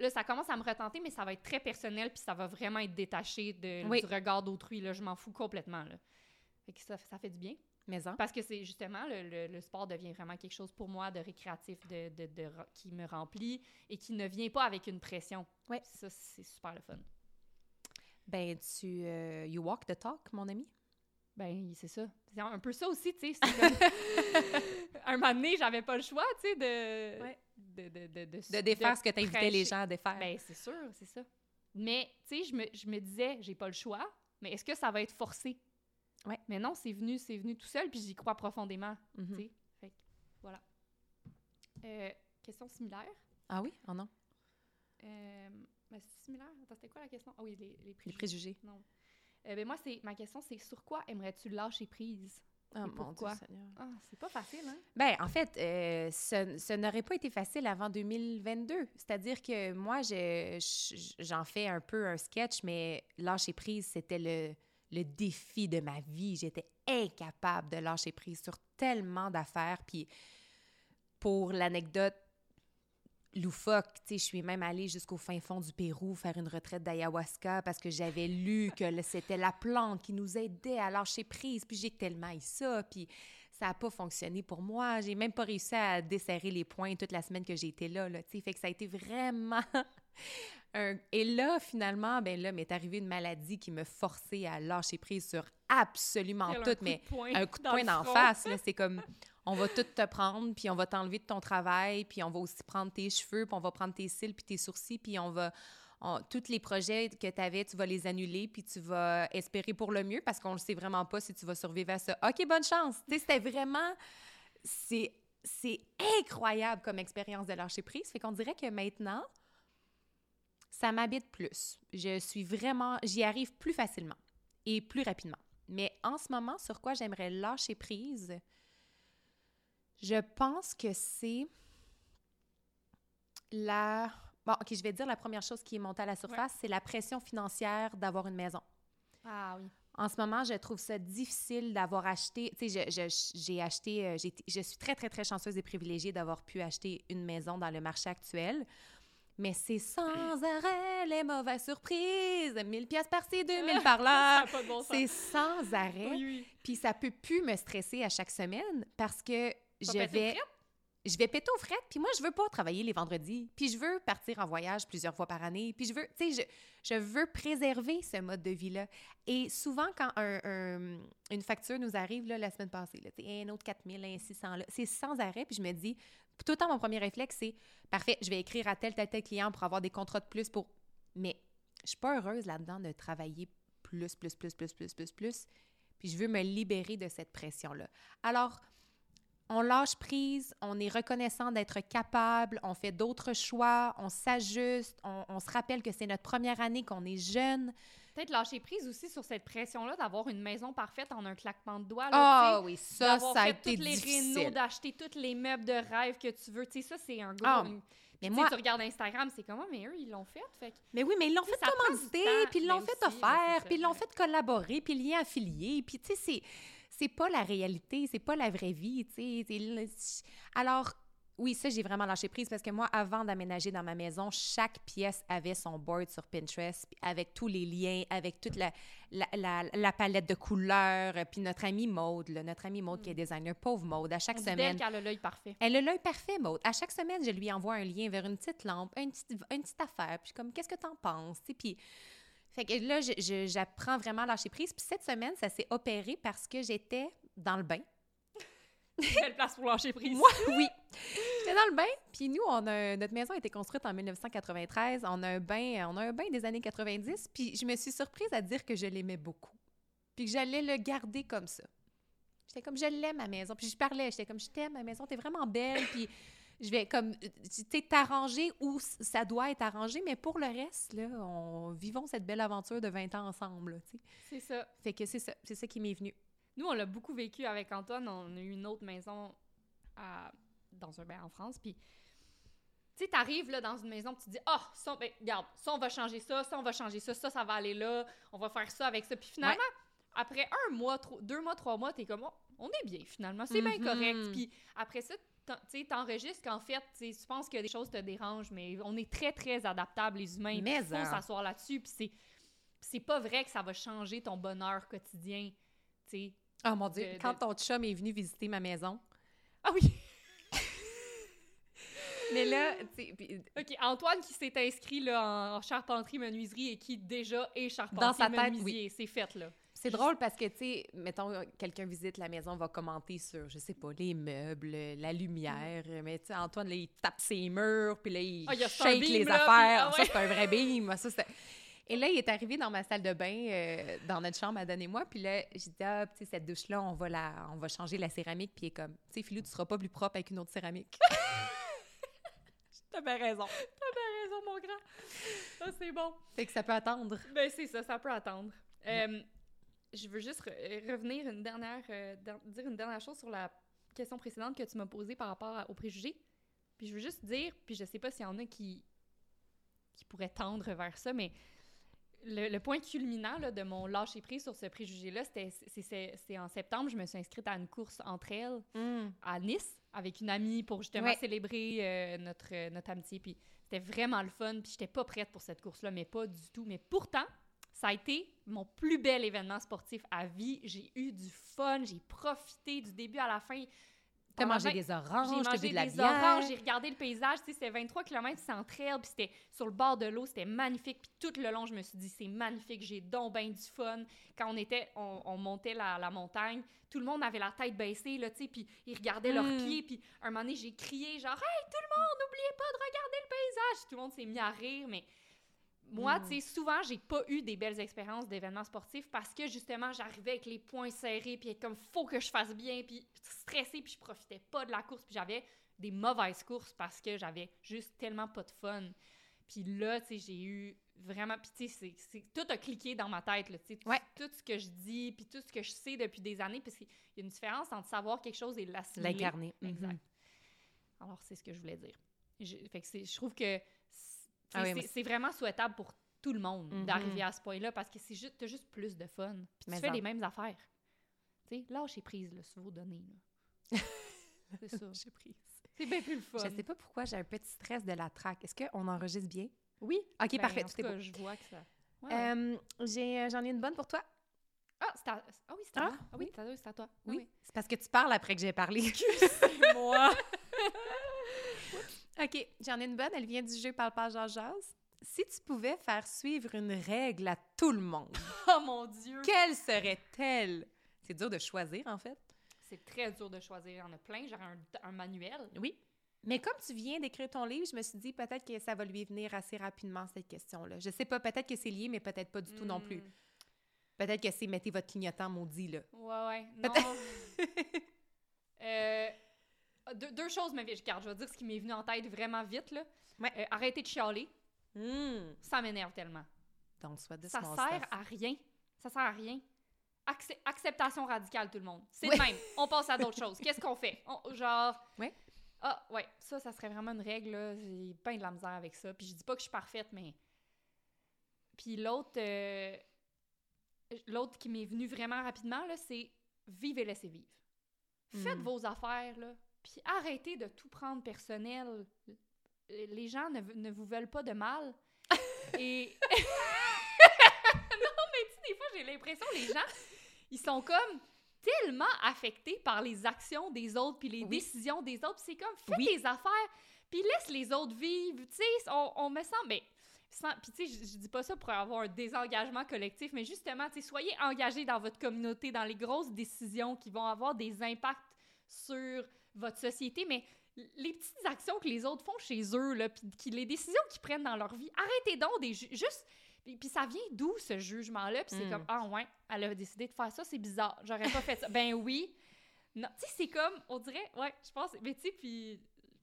là, ça commence à me retenter, mais ça va être très personnel, puis ça va vraiment être détaché de, Oui. du regard d'autrui, là. Je m'en fous complètement, là. Fait que ça, ça fait du bien. Mais en. Parce que c'est justement, le, le- le sport devient vraiment quelque chose pour moi de récréatif, de, de- de qui me remplit et qui ne vient pas avec une pression. Ça, c'est super le fun. Ben, tu. euh, you walk the talk, mon ami? Ben, c'est ça. C'est un peu ça aussi, tu sais. un moment donné, j'avais pas le choix, tu sais, de, Ouais. de, de, de, de, défaire ce que tu invitais les gens à défaire. Ben, c'est sûr, c'est ça. Mais, tu sais, je me, je me disais, j'ai pas le choix, mais est-ce que ça va être forcé? Ouais. Mais non, c'est venu, c'est venu tout seul, puis j'y crois profondément, Mhm. tu sais. Fait voilà. Euh, question similaire? Ah oui? Oh non. Euh, ben, c'est similaire. Attends, c'était quoi la question? Ah oui, les, les Les préjugés. préjugés. Non. Euh, ben, moi, ma question, c'est sur quoi aimerais-tu lâcher prise? Ah, mon pourquoi? Dieu Seigneur. Ah, c'est pas facile, hein? Ben, en fait, euh, ce, ce n'aurait pas été facile avant 2022. C'est-à-dire que moi, je- je- j'en fais un peu un sketch, mais lâcher prise, c'était le, le défi de ma vie. J'étais incapable de lâcher prise sur tellement d'affaires. Puis, pour l'anecdote loufoque, tu sais, je suis même allée jusqu'au fin fond du Pérou faire une retraite d'ayahuasca parce que j'avais lu que c'était la plante qui nous aidait à lâcher prise. Puis j'ai tellement eu ça. Puis ça n'a pas fonctionné pour moi. J'ai même pas réussi à desserrer les points toute la semaine que j'ai été là, là tu sais. Fait que ça a été vraiment un... Et là, finalement, ben là, m'est arrivée une maladie qui me forçait à lâcher prise sur absolument tout, mais un coup de poing d'en face, là, c'est comme... On va tout te prendre, puis on va t'enlever de ton travail, puis on va aussi prendre tes cheveux, puis on va prendre tes cils, puis tes sourcils, puis on va, tous les projets que tu avais, tu vas les annuler, puis tu vas espérer pour le mieux parce qu'on ne sait vraiment pas si tu vas survivre à ça. OK, bonne chance. C'était vraiment... C'est c'est incroyable comme expérience de lâcher prise. Fait qu'on dirait que maintenant, ça m'habite plus. Je suis vraiment... J'y arrive plus facilement et plus rapidement. Mais en ce moment, sur quoi j'aimerais lâcher prise, je pense que c'est la... Bon, OK, je vais dire la première chose qui est montée à la surface, c'est la pression financière d'avoir une maison. Ah oui. En ce moment, je trouve ça difficile d'avoir acheté. Tu sais, je- je- j'ai acheté. euh, je suis très, très, très chanceuse et privilégiée d'avoir pu acheter une maison dans le marché actuel. Mais c'est sans arrêt les mauvaises surprises. 1000 pièces par-ci, 2000 par là. bon. C'est sans arrêt. Oui, oui. Puis ça peut plus me stresser à chaque semaine parce que je vais je vais péter aux frettes, puis moi, je veux pas travailler les vendredis, puis je veux partir en voyage plusieurs fois par année, puis je veux, tu sais, je, je veux préserver ce mode de vie-là. Et souvent, quand un- un- une facture nous arrive, là, la semaine passée, là, un autre 4000, un 600, là, c'est sans arrêt, puis je me dis, tout le temps, mon premier réflexe, c'est, parfait, je vais écrire à tel, tel, tel client pour avoir des contrats de plus pour... Mais je suis pas heureuse là-dedans de travailler plus, plus, plus, plus, plus, plus, plus, puis je veux me libérer de cette pression-là. Alors, on lâche prise, on est reconnaissant d'être capable, on fait d'autres choix, on s'ajuste, on, on se rappelle que c'est notre première année, qu'on est jeune. Peut-être lâcher prise aussi sur cette pression-là d'avoir une maison parfaite en un claquement de doigts. Ah sais. oui, ça, ça a été toutes les difficile. d'acheter tous les meubles de rêve que tu veux. Tu sais, ça, c'est un gros... Ah, une- Mais moi, tu regardes Instagram, c'est comment, mais eux, ils l'ont fait. Fait mais oui, mais ils l'ont fait commanditer, puis ils l'ont fait offert, puis ils l'ont fait collaborer, puis lien affilié, puis tu sais, c'est c'est pas la réalité, c'est pas la vraie vie, tu sais. Alors, oui, ça, j'ai vraiment lâché prise parce que moi, avant d'aménager dans ma maison, chaque pièce avait son board sur Pinterest, avec tous les liens, avec toute la, la, la- la palette de couleurs. Puis notre amie Maude, là, notre amie Maude qui est designer, pauvre Maude, à chaque on dit d'elle semaine, qu'elle a l'œil parfait. elle a l'œil parfait, Maud. À chaque semaine, je lui envoie un lien vers une petite lampe, une petite, une petite affaire. Puis comme, qu'est-ce que t'en penses? Puis, fait que là, j'apprends vraiment à lâcher prise. Puis cette semaine, ça s'est opéré parce que j'étais dans le bain. Belle place pour lâcher prise. Moi, oui. J'étais dans le bain. Puis nous, on a, notre maison a été construite en 1993. On a un bain, on a un bain des années 90. Puis je me suis surprise à dire que je l'aimais beaucoup. Puis que j'allais le garder comme ça. J'étais comme, je l'aime, ma maison. Puis je parlais, j'étais comme, je t'aime, ma maison, t'es vraiment belle. Puis je vais comme, tu sais, t'arranger où ça doit être arrangé. Mais pour le reste, là, on, vivons cette belle aventure de 20 ans ensemble, là, tu sais. C'est ça. Fait que c'est ça, c'est ça qui m'est venu. Nous, on l'a beaucoup vécu avec Antoine. On a eu une autre maison à- dans un bain en France. Puis, tu sais, t'arrives là dans une maison, tu te dis, ah, ça, ben, regarde, ça, on va changer ça, ça, on va changer ça, ça, ça va aller là, on va faire ça avec ça. Puis finalement, après un mois, deux mois, trois mois, t'es comme, Oh, on est bien finalement, c'est bien Mhm. correct. Puis après ça, tu t'enregistres qu'en fait, tu penses que des choses te dérangent, mais on est très, très adaptables, les humains. Mais Il faut hein. s'asseoir là-dessus. Puis c'est, c'est pas vrai que ça va changer ton bonheur quotidien, tu sais. Oh mon Dieu, De- de- quand ton chum est venu visiter ma maison, Ah oui! mais là, tu puis- OK, Antoine qui s'est inscrit là, en, en charpenterie menuiserie et qui déjà est charpentier Dans sa tête, menuisier. C'est fait là. C'est drôle parce que, tu sais, mettons, quelqu'un visite la maison, va commenter sur, je sais pas, les meubles, la lumière, mais tu sais, Antoine, là, il tape ses murs, puis là, il Ah, shake beam, les là, puis- affaires. ah Ça, c'est un vrai. Ça, c'est... Et là, il est arrivé dans ma salle de bain, euh, dans notre chambre à donner moi, puis là, j'ai dit, ah, tu sais, cette douche-là, on va la, on va changer la céramique, puis il est comme, tu sais, Philou, tu seras pas plus propre avec une autre céramique. T'avais raison. T'as raison, mon grand. Ça, c'est bon. Fait que ça peut attendre. Ben, c'est ça, ça peut attendre. Euh, je veux juste re- revenir une dernière, euh, dire une dernière chose sur la question précédente que tu m'as posée par rapport à- aux préjugés. Puis je veux juste dire, puis je sais pas s'il y en a qui, qui pourraient tendre vers ça, mais le, le point culminant là, de mon lâcher prise sur ce préjugé-là, c'était c'est- en septembre, je me suis inscrite à une course entre elles à Nice avec une amie pour justement Ouais. célébrer euh, notre, notre amitié. Puis c'était vraiment le fun. Puis j'étais pas prête pour cette course-là, mais pas du tout. Mais pourtant, ça a été mon plus bel événement sportif à vie. J'ai eu du fun, j'ai profité du début à la fin. T'as mangé des j'ai oranges, t'as mangé de la des bière. oranges, j'ai regardé le paysage, tu sais, c'était 23 km sans trail, puis c'était sur le bord de l'eau, c'était magnifique, puis tout le long, je me suis dit, c'est magnifique, j'ai donc ben du fun. Quand on était, on, on montait la, la montagne, tout le monde avait la tête baissée, là, tu sais, puis ils regardaient leurs Mm. pieds, puis un moment donné, j'ai crié, genre, « Hey, tout le monde, n'oubliez pas de regarder le paysage! » Tout le monde s'est mis à rire, mais moi, Mhm. tu sais, souvent, j'ai pas eu des belles expériences d'événements sportifs parce que justement, j'arrivais avec les poings serrés, puis comme faut que je fasse bien, puis stressée, puis je profitais pas de la course, puis j'avais des mauvaises courses parce que j'avais juste tellement pas de fun. Puis là, tu sais, j'ai eu vraiment. Puis tu sais, tout a cliqué dans ma tête, là, tu Ouais. Tout ce que je dis, puis tout ce que je sais depuis des années, parce qu'il y a une différence entre savoir quelque chose et l'assimiler. L'incarner. Exact. Mhm. Alors, c'est ce que je voulais dire. Je, fait que c'est- je trouve que Ah oui, c'est- mais- vraiment souhaitable pour tout le monde Mhm. d'arriver à ce point-là parce que c'est juste, juste plus de fun. Puis tu Mais fais en. les mêmes affaires. Tu sais, lâchez prise là, sur vos données. c'est ça. J'ai pris. C'est bien plus le fun. Je sais pas pourquoi j'ai un petit stress de la traque. Est-ce qu'on enregistre bien? Oui. OK, Ben, parfait. En tout cas, beau. je vois que ça. Ouais. Euh, j'ai- J'en ai, une bonne pour toi. Ah, c'est à... ah oui, c'est à ah, moi. Ah oui, c'est à- c'est à toi. Ah Oui. C'est parce que tu parles après que j'ai parlé. C'est moi. OK, j'en ai une bonne. Elle vient du jeu Parle pas Jazz Jazz. Si tu pouvais faire suivre une règle à tout le monde, oh mon Dieu. quelle serait-elle? C'est dur de choisir, en fait. C'est très dur de choisir. Il y en a plein. J'aurais un, un manuel. Oui. Mais comme tu viens d'écrire ton livre, je me suis dit peut-être que ça va lui venir assez rapidement, cette question-là. Je sais pas, peut-être que c'est lié, mais peut-être pas du tout non plus. Hmm. Peut-être que c'est mettez votre clignotant maudit, là. Ouais, ouais. Non. Euh, deux, deux choses me viennent. Regarde, je vais dire ce qui m'est venu en tête vraiment vite. Là. Ouais. Euh, arrêtez de chialer. Hmm. Ça m'énerve tellement. Sweat the Ça sert stuff. à rien. Ça sert à rien. Accep- acceptation radicale, tout le monde. C'est Ouais. le même. On passe à d'autres choses. Qu'est-ce qu'on fait? On- genre. Ouais. Ah, ouais. Ça, ça serait vraiment une règle. J'ai pas de la misère avec ça. Puis je dis pas que je suis parfaite, mais. Puis l'autre. euh, L'autre qui m'est venu vraiment rapidement, là, c'est vivre et laissez vivre. Faites Mm. vos affaires, là. Puis arrêtez de tout prendre personnel. Les gens ne, ne vous veulent pas de mal. Et. non, mais tu des fois, j'ai l'impression les gens, ils sont comme tellement affectés par les actions des autres puis les Oui. décisions des autres. C'est comme, fais Oui. tes affaires, puis laisse les autres vivre. Tu sais, on, on me sent... Mais, sans- puis tu sais, je, je dis pas ça pour avoir un désengagement collectif, mais justement, tu sais, soyez engagés dans votre communauté, dans les grosses décisions qui vont avoir des impacts sur votre société, mais les petites actions que les autres font chez eux, là, puis les décisions qu'ils prennent dans leur vie, arrêtez donc des ju- juste... Puis, ça vient d'où ce jugement-là? Puis c'est Mm. comme, ah ouais, elle a décidé de faire ça, c'est bizarre, j'aurais pas fait ça. ben oui. Non, tu sais, c'est comme, on dirait, ouais, je pense, mais tu sais, puis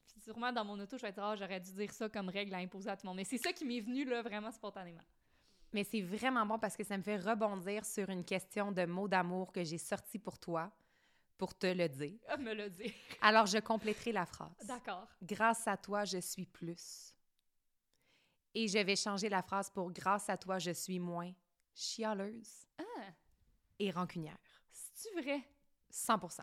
puis sûrement dans mon auto, je vais dire, ah, j'aurais dû dire ça comme règle à imposer à tout le monde. Mais c'est ça qui m'est venu, là, vraiment spontanément. Mais c'est vraiment bon parce que ça me fait rebondir sur une question de mots d'amour que j'ai sorti pour toi, pour te le dire. Ah, me le dire. Alors, je compléterai la phrase. D'accord. Grâce à toi, je suis plus. Et je vais changer la phrase pour grâce à toi, je suis moins chialeuse Ah, et rancunière. c'est-tu vrai? 100%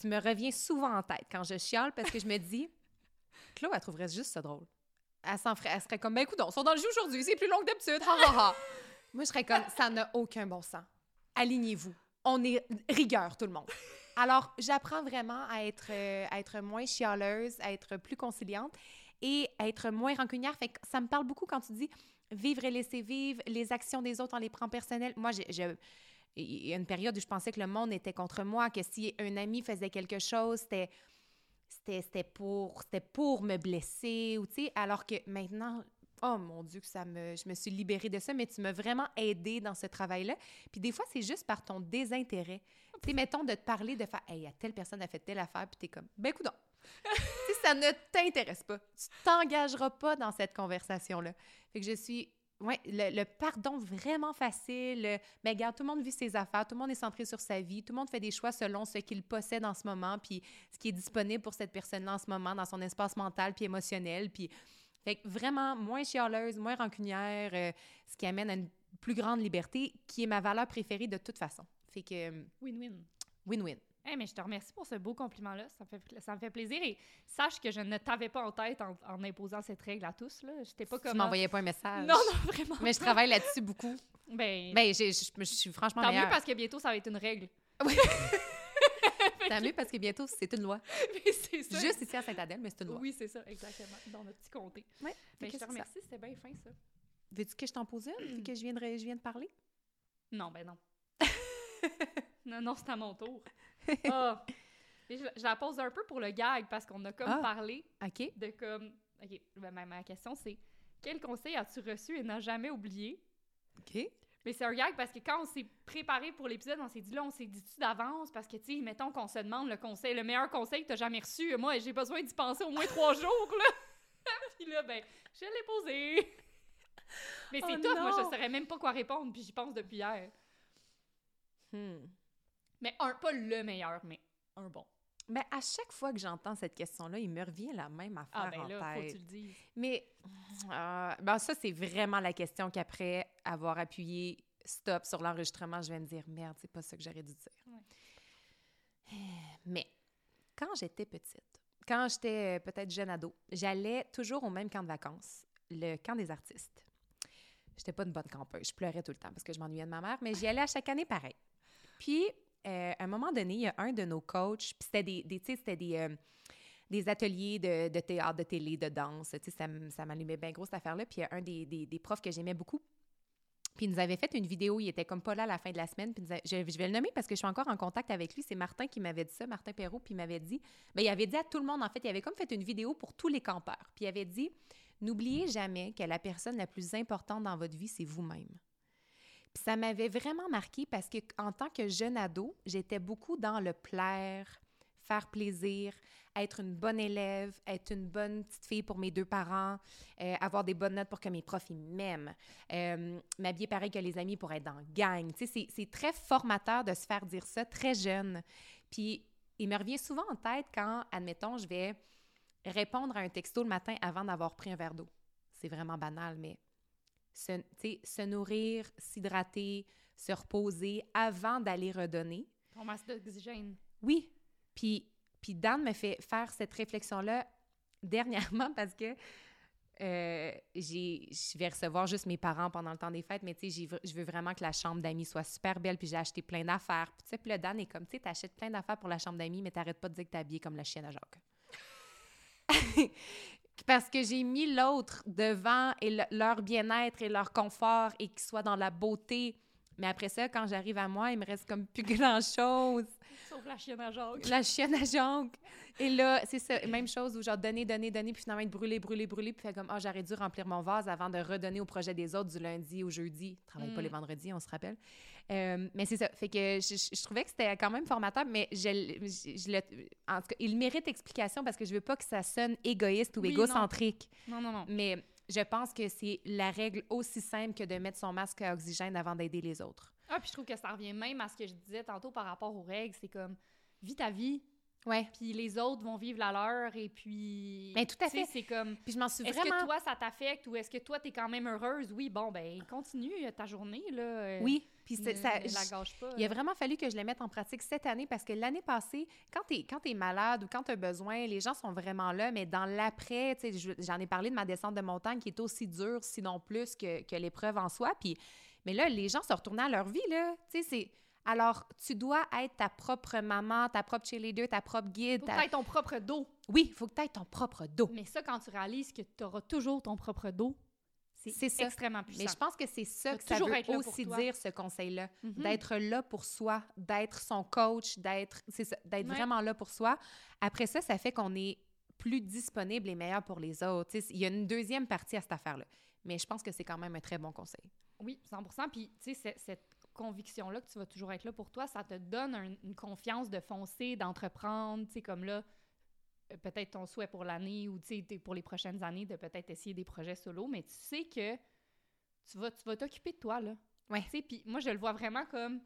Tu me reviens souvent en tête quand je chiale parce que je me dis, Chloé, elle trouverait juste ça drôle. Elle, s'en ferait, elle serait comme, ben écoute, on sont dans le jeu aujourd'hui, c'est plus long que d'habitude, ha ha ha. Moi, je serais comme, ça n'a aucun bon sens. Alignez-vous. On est rigueur, tout le monde. Alors, j'apprends vraiment à être, euh, à être moins chialeuse, à être plus conciliante et à être moins rancunière. Ça me parle beaucoup quand tu dis vivre et laisser vivre, les actions des autres, on les prend personnelles. Moi, j'ai- il y a une période où je pensais que le monde était contre moi, que si un ami faisait quelque chose, c'était c'était pour pour me blesser ou alors que maintenant oh mon dieu que ça me je me suis libérée de ça mais tu m'as vraiment aidée dans ce travail-là. Puis des fois c'est juste par ton désintérêt. Tu sais mettons de te parler de faire hey, telle personne a fait telle affaire puis t'es comme ben coudonc. tu sais ça ne t'intéresse pas. Tu t'engageras pas dans cette conversation là. Fait que je suis Ouais, le, le pardon vraiment facile. le- Mais regarde, tout le monde vit ses affaires, tout le monde est centré sur sa vie, tout le monde fait des choix selon ce qu'il possède en ce moment, puis ce qui est disponible pour cette personne-là en ce moment dans son espace mental puis émotionnel. Puis, fait que vraiment moins chialeuse, moins rancunière, euh, ce qui amène à une plus grande liberté, qui est ma valeur préférée de toute façon. Fait que euh, Win-win. win-win. Eh, mais je te remercie pour ce beau compliment-là. Ça me, fait, ça me fait plaisir. Et sache que je ne t'avais pas en tête en, en imposant cette règle à tous. Là. J'étais pas Tu comme. m'envoyais pas un message. Non, non, vraiment. Mais je travaille là-dessus beaucoup. Ben, Ben, je suis franchement tant mieux parce que bientôt, ça va être une règle. Tant mieux parce que bientôt, c'est une loi. Mais c'est ça. Juste ici à Saint-Adèle, mais c'est une loi. Oui, c'est ça, exactement. Dans notre petit comté. Ouais. Ben, je te remercie, c'était bien fin, ça. Veux-tu que je t'en pose une, vu que je viens de, je viens de parler? Non, ben non. non, non, c'est à mon tour. Ah. Je, je la pose un peu pour le gag parce qu'on a comme Ah. parlé de comme. Ok, ben, ma, ma question c'est Quel conseil as-tu reçu et n'as jamais oublié? OK. Mais c'est un gag parce que quand on s'est préparé pour l'épisode, on s'est dit là, on s'est dit tout d'avance? Parce que, tu sais, mettons qu'on se demande le conseil, le meilleur conseil que t'as jamais reçu. Moi, j'ai besoin d'y penser au moins trois jours, là. puis là, ben, je l'ai posé. Mais c'est Oh tout, moi, je saurais même pas quoi répondre, puis j'y pense depuis hier. Hmm. Mais un, pas le meilleur, mais un bon. Mais à chaque fois que j'entends cette question-là, il me revient la même affaire Ah, ben en là, faut que tête. tu le dises. Mais euh, ben ça, c'est vraiment la question qu'après avoir appuyé stop sur l'enregistrement, je vais me dire merde, c'est pas ça que j'aurais dû dire. Ouais. Mais quand j'étais petite, quand j'étais euh, peut-être jeune ado, j'allais toujours au même camp de vacances, le camp des artistes. J'étais pas une bonne campeuse, je pleurais tout le temps parce que je m'ennuyais de ma mère, mais j'y allais à chaque année pareil. Puis, euh, à un moment donné, il y a un de nos coachs, puis c'était des, c'était des, euh, des ateliers de, théâtre, de télé, de danse, tu sais, ça, ça m'allumait bien gros cette affaire-là. Puis il y a un des, des, profs que j'aimais beaucoup, puis il nous avait fait une vidéo, il était comme pas là à la fin de la semaine, puis je vais le nommer parce que je suis encore en contact avec lui, c'est Martin qui m'avait dit ça, Martin Perrault, puis il m'avait dit, ben il avait dit à tout le monde, en fait, il avait comme fait une vidéo pour tous les campeurs, puis il avait dit, n'oubliez jamais que la personne la plus importante dans votre vie, c'est vous-même. Puis ça m'avait vraiment marqué parce que en tant que jeune ado, j'étais beaucoup dans le plaire, faire plaisir, être une bonne élève, être une bonne petite fille pour mes deux parents, euh, avoir des bonnes notes pour que mes profs m'aiment, euh, m'habiller pareil que les amis pour être dans gang. Tu sais, c'est très formateur de se faire dire ça très jeune. Puis il me revient souvent en tête quand, admettons, je vais répondre à un texto le matin avant d'avoir pris un verre d'eau. C'est vraiment banal, mais se, se nourrir, s'hydrater, se reposer avant d'aller redonner. Ton masque d'oxygène. Oui. Puis, puis Dan me fait faire cette réflexion-là dernièrement parce que euh, je vais recevoir juste mes parents pendant le temps des fêtes, mais tu sais, je veux vraiment que la chambre d'amis soit super belle, puis j'ai acheté plein d'affaires. Puis tu sais, puis le Dan est comme, tu sais, t'achètes plein d'affaires pour la chambre d'amis, mais t'arrêtes pas de dire que t'es habillée comme la chienne à Jacques. Parce que j'ai mis l'autre devant et le- leur bien-être et leur confort et qu'ils soient dans la beauté. Mais après ça, quand j'arrive à moi, il me reste comme plus grand-chose. Sauf la chienne à Jacques. La chienne à Jacques. Et là, c'est ça, même chose où genre donner, donner, donner, puis finalement être brûlé, brûlé, brûlé, puis fait comme, ah, j'aurais dû remplir mon vase avant de redonner au projet des autres du lundi au jeudi. Je travaille pas Mm. les vendredis, on se rappelle. Euh, mais c'est ça. Fait que je, je- je trouvais que c'était quand même formateur, mais je, je- le- en tout cas, il mérite explication parce que je veux pas que ça sonne égoïste ou Oui, égocentrique. Non, non, non. Mais je pense que c'est la règle aussi simple que de mettre son masque à oxygène avant d'aider les autres. Ah, puis je trouve que ça revient même à ce que je disais tantôt par rapport aux règles. C'est comme, vis ta vie, Ouais. puis les autres vont vivre la leur, et puis... Ben, tout à fait. c'est comme, Puis je m'en suis est-ce vraiment... que toi, ça t'affecte, ou est-ce que toi, t'es quand même heureuse? Oui, bon, ben, continue ta journée, là. Oui. Puis ne- ça, ne la gâche pas. Il a vraiment fallu que je le mette en pratique cette année parce que l'année passée, quand tu es, quand malade ou quand tu as besoin, les gens sont vraiment là, mais dans l'après, tu j'en ai parlé de ma descente de montagne qui est aussi dure, sinon plus, que, que l'épreuve en soi. Puis, mais là, les gens se retournaient à leur vie, là. Tu sais, c'est. Alors, tu dois être ta propre maman, ta propre cheerleader, ta propre guide. Faut ta- que t'aies ton propre dos. Oui, il faut que tu aies ton propre dos. Mais ça, quand tu réalises que tu auras toujours ton propre dos, c'est extrêmement puissant. Mais je pense que c'est ça que ça veut aussi dire, ce conseil-là. Mhm. d'être là pour soi, d'être son coach, d'être Ouais. vraiment là pour soi. Après ça, ça fait qu'on est plus disponible et meilleur pour les autres. Il y a une deuxième partie à cette affaire-là. Mais je pense que c'est quand même un très bon conseil. Oui, 100 Puis, tu sais, cette conviction-là que tu vas toujours être là pour toi, ça te donne un- une confiance de foncer, d'entreprendre, tu sais, comme là, peut-être ton souhait pour l'année ou, pour les prochaines années, de peut-être essayer des projets solo, mais tu sais que tu vas tu vas t'occuper de toi, là. Ouais. Puis moi, je le vois vraiment comme,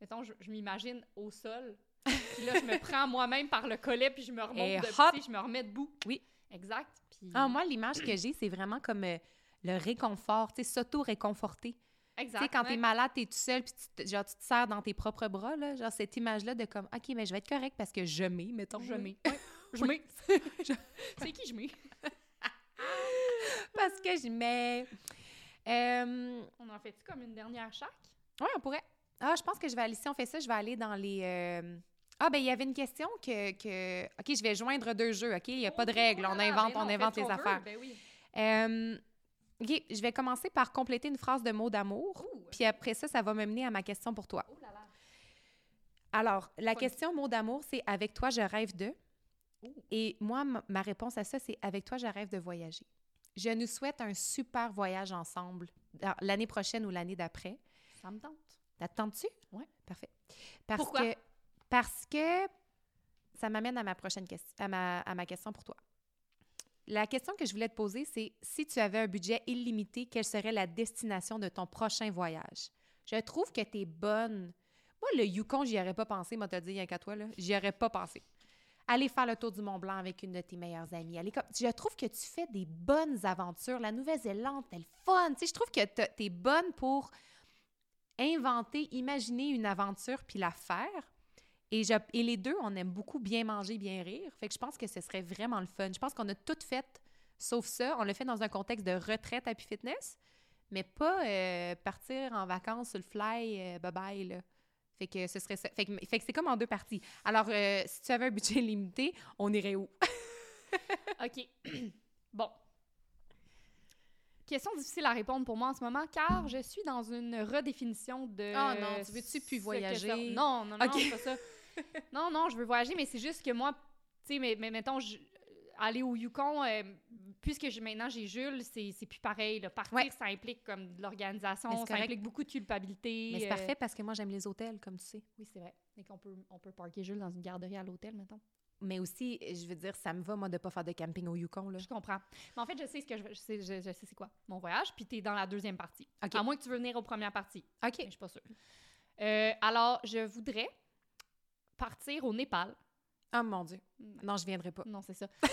mettons, je, je m'imagine au sol, puis là, je me prends moi-même par le collet, puis je me remonte, Et de, sais, je me remets debout. Oui. Exact. Puis, Ah, moi, l'image que j'ai, c'est vraiment comme euh, le réconfort, tu sais, s'auto-réconforter. exact. Tu sais, quand ouais. t'es malade, t'es tout seul, puis tu, te- genre, tu te serres dans tes propres bras, là, genre cette image-là de comme, OK, mais je vais être correct parce que je mets, mettons. Je mets. Ouais, je mets. C'est qui je mets? Parce que je mets. Euh, On en fait-tu comme une dernière chaque? Oui, on pourrait. Ah, je pense que je vais aller, si on fait ça, je vais aller dans les... euh, Ah, ben il y avait une question que, que... OK, je vais joindre deux jeux, OK? Il n'y a pas de règles, on invente, on invente les affaires. Ben oui. Euh, OK, je vais commencer par compléter une phrase de mots d'amour, puis après ça, ça va me mener à ma question pour toi. Oh là là. Alors, la question mot d'amour, c'est « Avec toi, je rêve de... Ouh. » Et moi, ma réponse à ça, c'est « Avec toi, je rêve de voyager. » Je nous souhaite un super voyage ensemble l'année prochaine ou l'année d'après. Ça me tente. T'attends-tu? Ouais. Parfait. Parce Pourquoi? Que, parce que ça m'amène à ma prochaine question, à ma, à ma question pour toi. La question que je voulais te poser, c'est si tu avais un budget illimité, quelle serait la destination de ton prochain voyage? Je trouve que tu es bonne. Moi, le Yukon, j'y aurais pas pensé, moi, te dit, rien qu'à toi, là. J'y aurais pas pensé. Aller faire le tour du Mont Blanc avec une de tes meilleures amies. Aller. Je trouve que tu fais des bonnes aventures. La Nouvelle-Zélande, c'est le fun. Je trouve que tu es bonne pour inventer, imaginer une aventure puis la faire. Et, je- et les deux, on aime beaucoup bien manger, bien rire. Fait que je pense que ce serait vraiment le fun. Je pense qu'on a tout fait, sauf ça. On l'a fait dans un contexte de retraite Happy Fitness, mais pas euh, partir en vacances sur le fly, euh, bye-bye. Fait que ce serait ça. Fait que, fait que c'est comme en deux parties. Alors, euh, si tu avais un budget limité, on irait où? OK. bon. Question difficile à répondre pour moi en ce moment, car je suis dans une redéfinition de... Ah non, tu veux-tu plus voyager? ça- Non, non, non, Ok. c'est pas ça. non, non, je veux voyager, mais c'est juste que moi, tu sais, mais, mais mettons, je- aller au Yukon, euh, puisque maintenant j'ai Jules, c'est c'est plus pareil. là. Partir, Ouais. ça implique comme de l'organisation, ça implique beaucoup de culpabilité. Mais c'est euh, parfait parce que moi, j'aime les hôtels, comme tu sais. Oui, c'est vrai. Et qu'on peut, on peut parker Jules dans une garderie à l'hôtel, mettons. Mais aussi, je veux dire, ça me va, moi, de pas faire de camping au Yukon, là. Je comprends. Mais en fait, je sais ce que je, je sais, je, je sais c'est quoi mon voyage, puis t'es dans la deuxième partie. À moins que tu veux venir aux premières parties. OK. Mais je suis pas sûre. Euh, alors, je voudrais partir au Népal. Oh mon Dieu. Non, je viendrai pas. Non, c'est ça.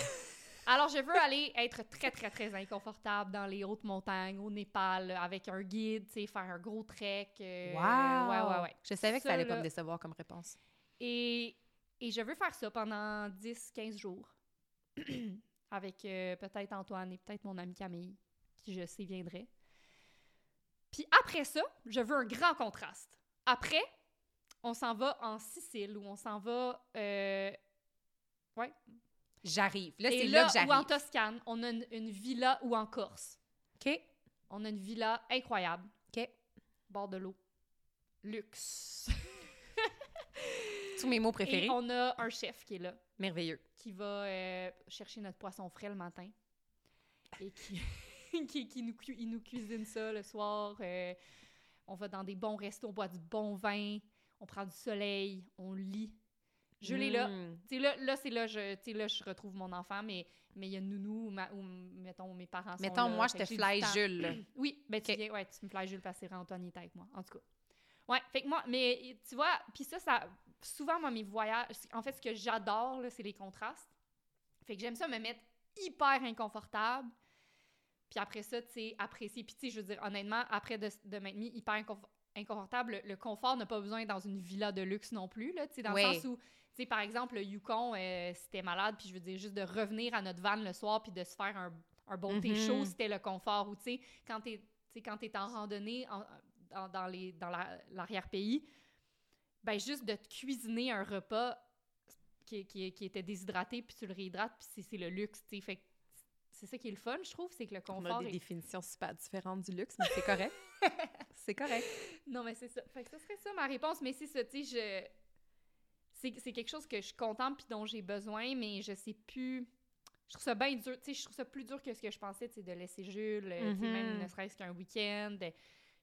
Alors, je veux aller être très, très, très inconfortable dans les hautes montagnes, au Népal, avec un guide, tu sais, faire un gros trek. euh, Wow! Ouais, ouais, ouais. Je savais que ça, Ça, allait pas me décevoir comme réponse. Et, et je veux faire ça pendant 10-15 jours. avec euh, peut-être Antoine et peut-être mon amie Camille, qui je sais viendrait. Puis après ça, je veux un grand contraste. Après, on s'en va en Sicile ou on s'en va. euh, ouais. J'arrive. Là, c'est là, là, que ou en j'arrive. Toscane, on a une, une villa ou en Corse. OK. On a une villa incroyable. OK. Bord de l'eau. Luxe. Tous mes mots préférés. Et on a un chef qui est là. Merveilleux. qui va euh, chercher notre poisson frais le matin et qui, qui, qui nous, cu- il nous cuisine ça le soir. euh, on va dans des bons restos, on boit du bon vin, on prend du soleil, on lit. Je l'ai là. Mm. Sais, là, là c'est là, je, là, je retrouve mon enfant, mais mais il y a Nounou ou, ma- ou, mettons, mes parents sont Mettons, là, moi, je te fly. Jules. Oui, ben tu viens, ouais, tu me fly Jules parce que Antoine était avec moi, en tout cas. Ouais, fait que moi, mais tu vois, puis ça, ça, souvent, moi, mes voyages, en fait, ce que j'adore, là, c'est les contrastes. Fait que j'aime ça me mettre hyper inconfortable, puis après ça, tu sais, apprécier. Puis tu sais, je veux dire, honnêtement, après de, de m'être mis hyper inconf- inconfortable, le, confort n'a pas besoin d'être dans une villa de luxe non plus, là, tu sais, dans le sens où, sais, par exemple, le Yukon, euh, c'était malade, puis je veux dire, juste de revenir à notre van le soir, puis de se faire un, un bon thé Mhm. chaud, c'était le confort. Ou tu sais, quand t'es t'es en randonnée en- dans, dans les, dans la- l'arrière-pays, ben juste de te cuisiner un repas qui, qui, qui était déshydraté, puis tu le réhydrates, puis c'est, le luxe, tu sais. Fait c'est ça qui est le fun, je trouve, c'est que le On a confort des est... définitions super différentes du luxe, mais c'est correct. c'est correct. Non, mais c'est ça. Fait que ce serait ça ma réponse, mais c'est ça, tu sais, je... C'est, quelque chose que je contemple puis dont j'ai besoin, mais je sais plus... Je trouve ça bien dur, tu sais, je trouve ça plus dur que ce que je pensais, tu sais, de laisser Jules, sais, même Mhm. ne serait-ce qu'un week-end.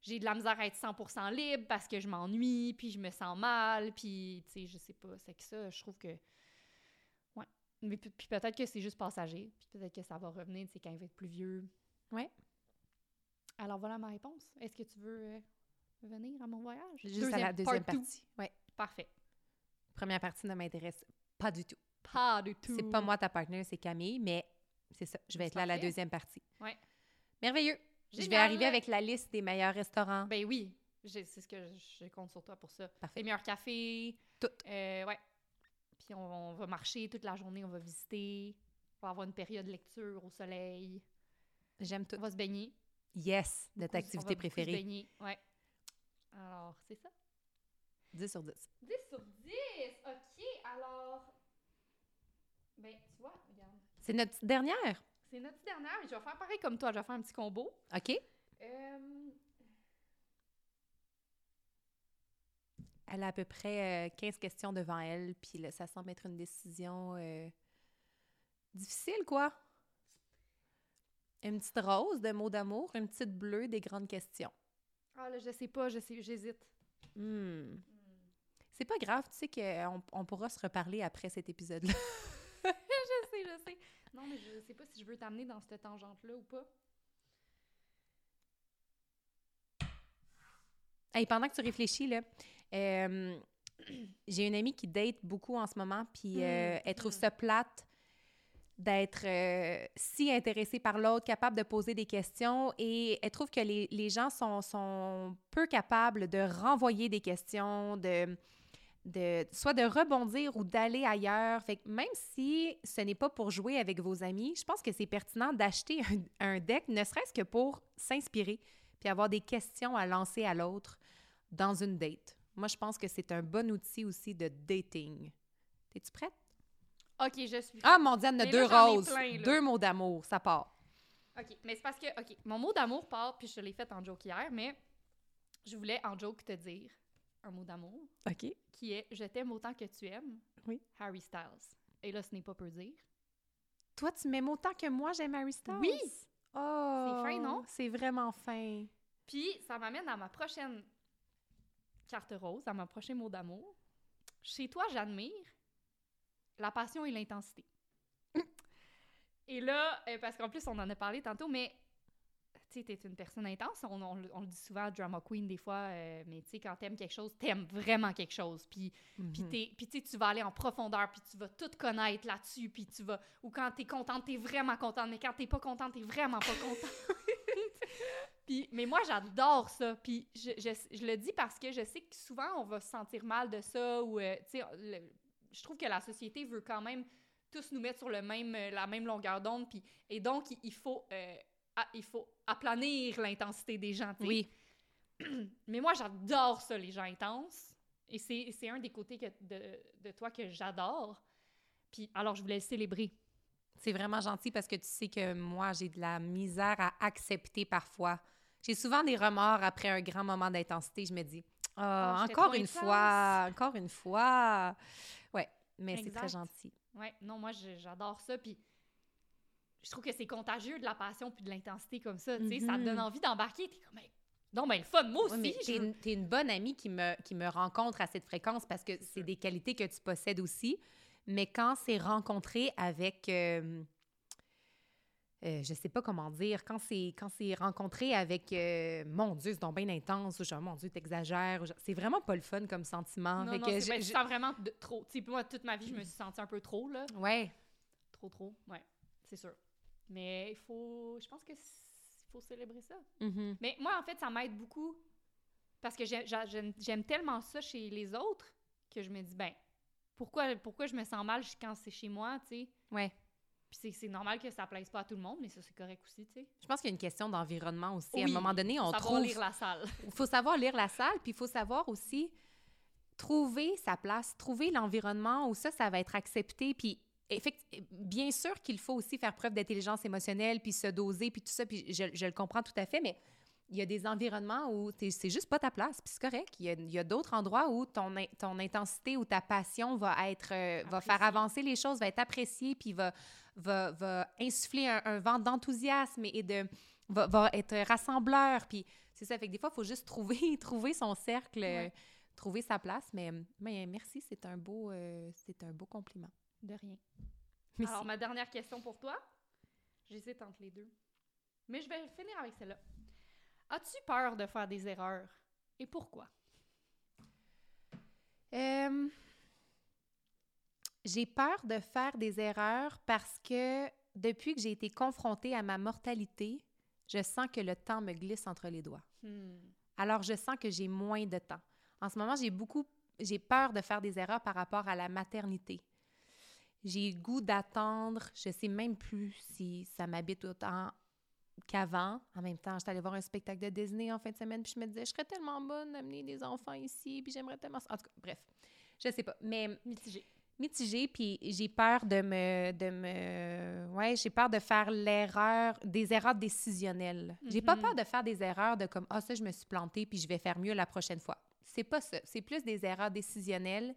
J'ai de la misère à être 100% libre parce que je m'ennuie, puis je me sens mal, puis, tu sais, je sais pas, c'est que ça, je trouve que... Ouais. Mais puis, peut-être que c'est juste passager, puis peut-être que ça va revenir, tu sais, quand il va être plus vieux. Ouais. Alors voilà ma réponse. Est-ce que tu veux euh, venir à mon voyage? Juste à la deuxième part two. partie. Ouais. Parfait. Première partie ne m'intéresse pas du tout. Pas du tout. C'est pas moi ta partenaire, c'est Camille, mais c'est ça. Je vais être là à la deuxième partie. Ouais. Merveilleux. Je vais arriver avec la liste des meilleurs restaurants. Ben oui, c'est ce que je, je compte sur toi pour ça. Parfait. Les meilleurs cafés. Tout. Euh, ouais. Puis on, on va marcher toute la journée, on va visiter. On va avoir une période de lecture au soleil. J'aime tout. On va se baigner. Yes, de Beaucoup- ta on va activité se préférée. baigner. Ouais. Alors, c'est ça. 10 sur 10. 10 sur 10! OK, alors... Ben, tu vois, regarde. C'est notre petite dernière. C'est notre dernière, mais je vais faire pareil comme toi. Je vais faire un petit combo. OK? Euh, Elle a à peu près euh, 15 questions devant elle, puis là, ça semble être une décision euh, difficile, quoi. Une petite rose de mots d'amour, une petite bleue des grandes questions. Ah là, je sais pas, je sais, j'hésite. Hmm. C'est pas grave, tu sais qu'on on pourra se reparler après cet épisode-là. je sais, je sais. Non, mais je sais pas si je veux t'amener dans cette tangente-là ou pas. Hey, pendant que tu réfléchis, là, euh, j'ai une amie qui date beaucoup en ce moment, puis euh, Mm, elle trouve mm. ça plate d'être euh, si intéressée par l'autre, capable de poser des questions, et elle trouve que les, les gens sont, sont peu capables de renvoyer des questions, de, de soit de rebondir ou d'aller ailleurs. Fait que même si ce n'est pas pour jouer avec vos amis, je pense que c'est pertinent d'acheter un, un deck, ne serait-ce que pour s'inspirer, puis avoir des questions à lancer à l'autre dans une date. Moi, je pense que c'est un bon outil aussi de dating. Es-tu prête? Ok, je suis. Ah, mon Dieu, a deux roses. plein, deux mots d'amour, ça part. Ok, mais c'est parce que, ok, mon mot d'amour part, puis je l'ai fait en joke hier, mais je voulais en joke te dire un mot d'amour OK. qui est Je t'aime autant que tu aimes. Oui. Harry Styles. Et là, ce n'est pas peu dire. Toi, tu m'aimes autant que moi, j'aime Harry Styles? Oui! Oh! C'est fin, non? C'est vraiment fin. Puis ça m'amène à ma prochaine carte rose, à mon prochain mot d'amour. Chez toi, j'admire la passion et l'intensité. et là, euh, parce qu'en plus, on en a parlé tantôt, mais tu sais, t'es une personne intense. On, on le- on le dit souvent, drama queen, des fois, euh, mais tu sais, quand t'aimes quelque chose, t'aimes vraiment quelque chose. Puis puis Mhm. t'es- puis tu vas aller en profondeur, puis tu vas tout connaître là-dessus, puis tu vas... Ou quand t'es contente, t'es vraiment contente, mais quand t'es pas contente, t'es vraiment pas contente. puis, mais moi, j'adore ça, puis je, je- je le dis parce que je sais que souvent, on va se sentir mal de ça, ou, euh, tu sais, le- je trouve que la société veut quand même tous nous mettre sur le même, euh, la même longueur d'onde, puis... Et donc, il, il faut... euh, il faut aplanir l'intensité des gens. Oui. Mais moi, j'adore ça, les gens intenses. Et c'est un des côtés que- de, de toi que j'adore. Puis, alors, je voulais le célébrer. C'est vraiment gentil parce que tu sais que moi, j'ai de la misère à accepter parfois. J'ai souvent des remords après un grand moment d'intensité. Je me dis, Oh, encore une intense. fois, encore une fois. Ouais, mais c'est très gentil. Ouais, non, moi, j'adore ça. Puis, je trouve que c'est contagieux de la passion puis de l'intensité comme ça. Tu sais, ça te Mhm. donne envie d'embarquer. T'es comme, non, mais le fun, moi aussi. Je t'es une, bonne amie qui me, qui me rencontre à cette fréquence parce que c'est des qualités que tu possèdes aussi. Mais quand c'est rencontré avec... euh, euh, je sais pas comment dire, quand c'est quand c'est rencontré avec euh, mon Dieu, c'est donc bien intense, ou genre mon Dieu, t'exagères, c'est vraiment pas le fun comme sentiment. Non, Fait non, que c'est je- tu je- sens vraiment de, trop. Tu sais, puis moi, toute ma vie, je me suis sentie un peu trop, là. Ouais, Trop, trop. Ouais, c'est sûr. Mais il faut... Je pense que faut célébrer ça. mhm. Mais moi, en fait, ça m'aide beaucoup parce que j'ai- j'a- j'aime tellement ça chez les autres que je me dis, ben, pourquoi, pourquoi je me sens mal quand c'est chez moi, tu sais? ouais. Puis c'est- normal que ça plaise pas à tout le monde, mais ça, c'est correct aussi, tu sais. Je pense qu'il y a une question d'environnement aussi. à un moment donné, on Savoir trouve... lire la salle. Il faut savoir lire la salle, puis il faut savoir aussi trouver sa place, trouver l'environnement où ça, ça va être accepté. Puis, bien sûr qu'il faut aussi faire preuve d'intelligence émotionnelle, puis se doser, puis tout ça, puis je, je le comprends tout à fait, mais il y a des environnements où t'es- c'est juste pas ta place, puis c'est correct. Il y a, d'autres endroits où ton, in- ton intensité ou ta passion va être, euh, va faire avancer les choses, va être appréciée, puis va, va, va insuffler un, un vent d'enthousiasme et de va, va être rassembleur. Puis c'est ça. Fait que des fois, il faut juste trouver, trouver son cercle, euh, trouver sa place. Mais, mais merci, c'est un beau, euh, c'est un beau compliment. De rien. Merci. Alors, ma dernière question pour toi, j'hésite entre les deux. Mais je vais finir avec celle-là. As-tu peur de faire des erreurs? Et pourquoi? Euh, j'ai peur de faire des erreurs parce que depuis que j'ai été confrontée à ma mortalité, je sens que le temps me glisse entre les doigts. Hmm. Alors, je sens que j'ai moins de temps. En ce moment, j'ai beaucoup, j'ai peur de faire des erreurs par rapport à la maternité. J'ai goût d'attendre. Je sais même plus si ça m'habite autant qu'avant. En même temps, j'étais allée voir un spectacle de Disney en fin de semaine, puis je me disais, je serais tellement bonne d'amener des enfants ici, puis j'aimerais tellement... ça. En tout cas, bref, je sais pas. Mais Mitigé. mitigée, puis j'ai peur de me, de me, ouais, j'ai peur de faire l'erreur, des erreurs décisionnelles. J'ai pas Mhm. peur de faire des erreurs de comme ah ça je me suis plantée puis je vais faire mieux la prochaine fois. C'est pas ça, c'est plus des erreurs décisionnelles.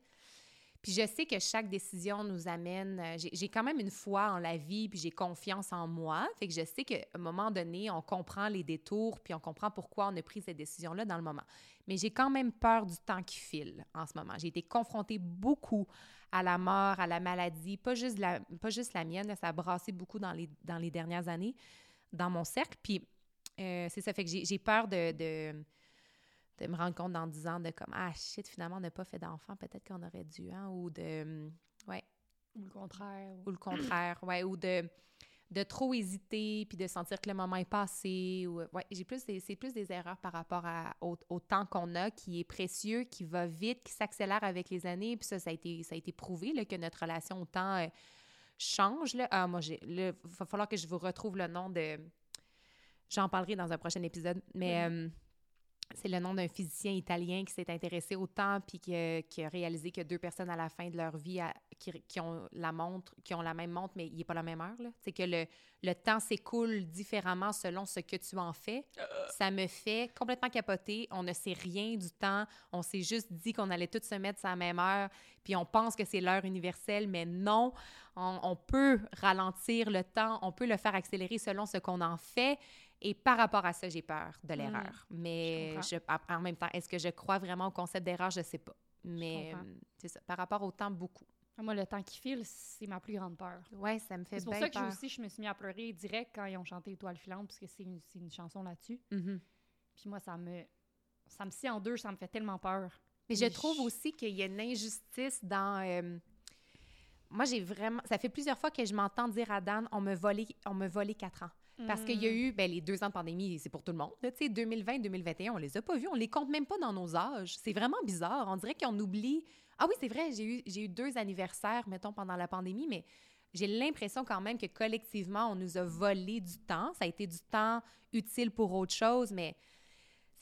Puis je sais que chaque décision nous amène. euh, J'ai quand même une foi en la vie, puis j'ai confiance en moi. Fait que je sais qu'à un moment donné, on comprend les détours, puis on comprend pourquoi on a pris cette décision-là dans le moment. Mais j'ai quand même peur du temps qui file en ce moment. J'ai été confrontée beaucoup à la mort, à la maladie, pas juste la, pas juste la mienne, ça a brassé beaucoup dans les, dans les dernières années dans mon cercle. Puis euh, c'est ça, fait que j'ai peur de, de, de me rendre compte dans 10 ans de comme, ah shit, finalement, on n'a pas fait d'enfant, peut-être qu'on aurait dû, hein, ou de, ouais, Ou le contraire. ou le contraire, ouais, ou de, de trop hésiter, puis de sentir que le moment est passé, ou, ouais, j'ai plus, c'est plus des erreurs par rapport à, au, au temps qu'on a, qui est précieux, qui va vite, qui s'accélère avec les années, puis ça, ça a été, ça a été prouvé, là, que notre relation au temps euh, change, là. Ah, moi, j'ai, là, va falloir que je vous retrouve le nom de... J'en parlerai dans un prochain épisode, mais... euh, c'est le nom d'un physicien italien qui s'est intéressé au temps puis qui, a- qui a réalisé que deux personnes à la fin de leur vie à- qui, qui ont la montre, qui ont la même montre, mais il n'est pas la même heure. C'est que le, le temps s'écoule différemment selon ce que tu en fais. Ça me fait complètement capoter. On ne sait rien du temps. On s'est juste dit qu'on allait tous se mettre à la même heure, puis on pense que c'est l'heure universelle, mais non. On, on peut ralentir le temps, on peut le faire accélérer selon ce qu'on en fait. Et par rapport à ça, j'ai peur de l'erreur. Mais je, en même temps, est-ce que je crois vraiment au concept d'erreur? Je sais pas. Mais euh, c'est ça. Par rapport au temps, beaucoup. Moi, le temps qui file, c'est ma plus grande peur. Ouais, ça me fait C'est pour ça que peur. je- aussi, je me suis mis à pleurer direct quand ils ont chanté Étoile filante, parce que c'est une, une chanson là-dessus. Mhm. Puis moi, ça me, ça me scie en deux, ça me fait tellement peur. Mais je trouve aussi qu'il y a une injustice dans. euh, Moi, j'ai vraiment. Ça fait plusieurs fois que je m'entends dire à Dan, on me volé, on me volé quatre ans. Parce qu'il y a Mm. eu, ben, les deux ans de pandémie, c'est pour tout le monde. Tu sais, 2020, 2021, on les a pas vus. On les compte même pas dans nos âges. C'est vraiment bizarre. On dirait qu'on oublie. Ah oui, c'est vrai, j'ai eu, j'ai eu deux anniversaires, mettons, pendant la pandémie, mais j'ai l'impression quand même que collectivement, on nous a volé du temps. Ça a été du temps utile pour autre chose, mais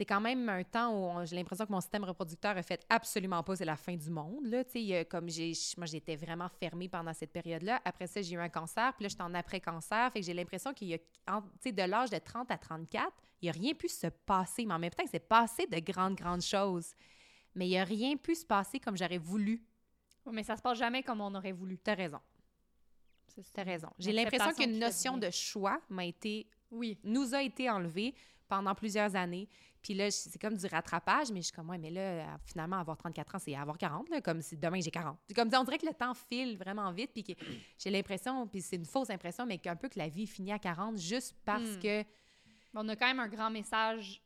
c'est quand même un temps où j'ai l'impression que mon système reproducteur a fait absolument pas, c'est la fin du monde. Là, comme j'ai, moi, j'étais vraiment fermée pendant cette période-là. Après ça, j'ai eu un cancer, puis là, j'étais en après-cancer. Fait que j'ai l'impression qu'il y a, en- de l'âge de 30 à 34, il n'y a rien pu se passer. Mais en même temps, il s'est passé de grandes, grandes choses. Mais il n'y a rien pu se passer comme j'aurais voulu. Ouais, mais ça se passe jamais comme on aurait voulu. T'as raison, t'as raison. J'ai l'impression qu'une notion de choix m'a été Oui. nous a été enlevée pendant plusieurs années. Puis là, c'est comme du rattrapage, mais je suis comme, ouais, mais là, euh, finalement, avoir 34 ans, c'est avoir 40, là, comme si demain j'ai 40. C'est comme, on dirait que le temps file vraiment vite, puis que j'ai l'impression, puis c'est une fausse impression, mais qu'un peu que la vie finit à 40 juste parce Hmm. que on a quand même un grand message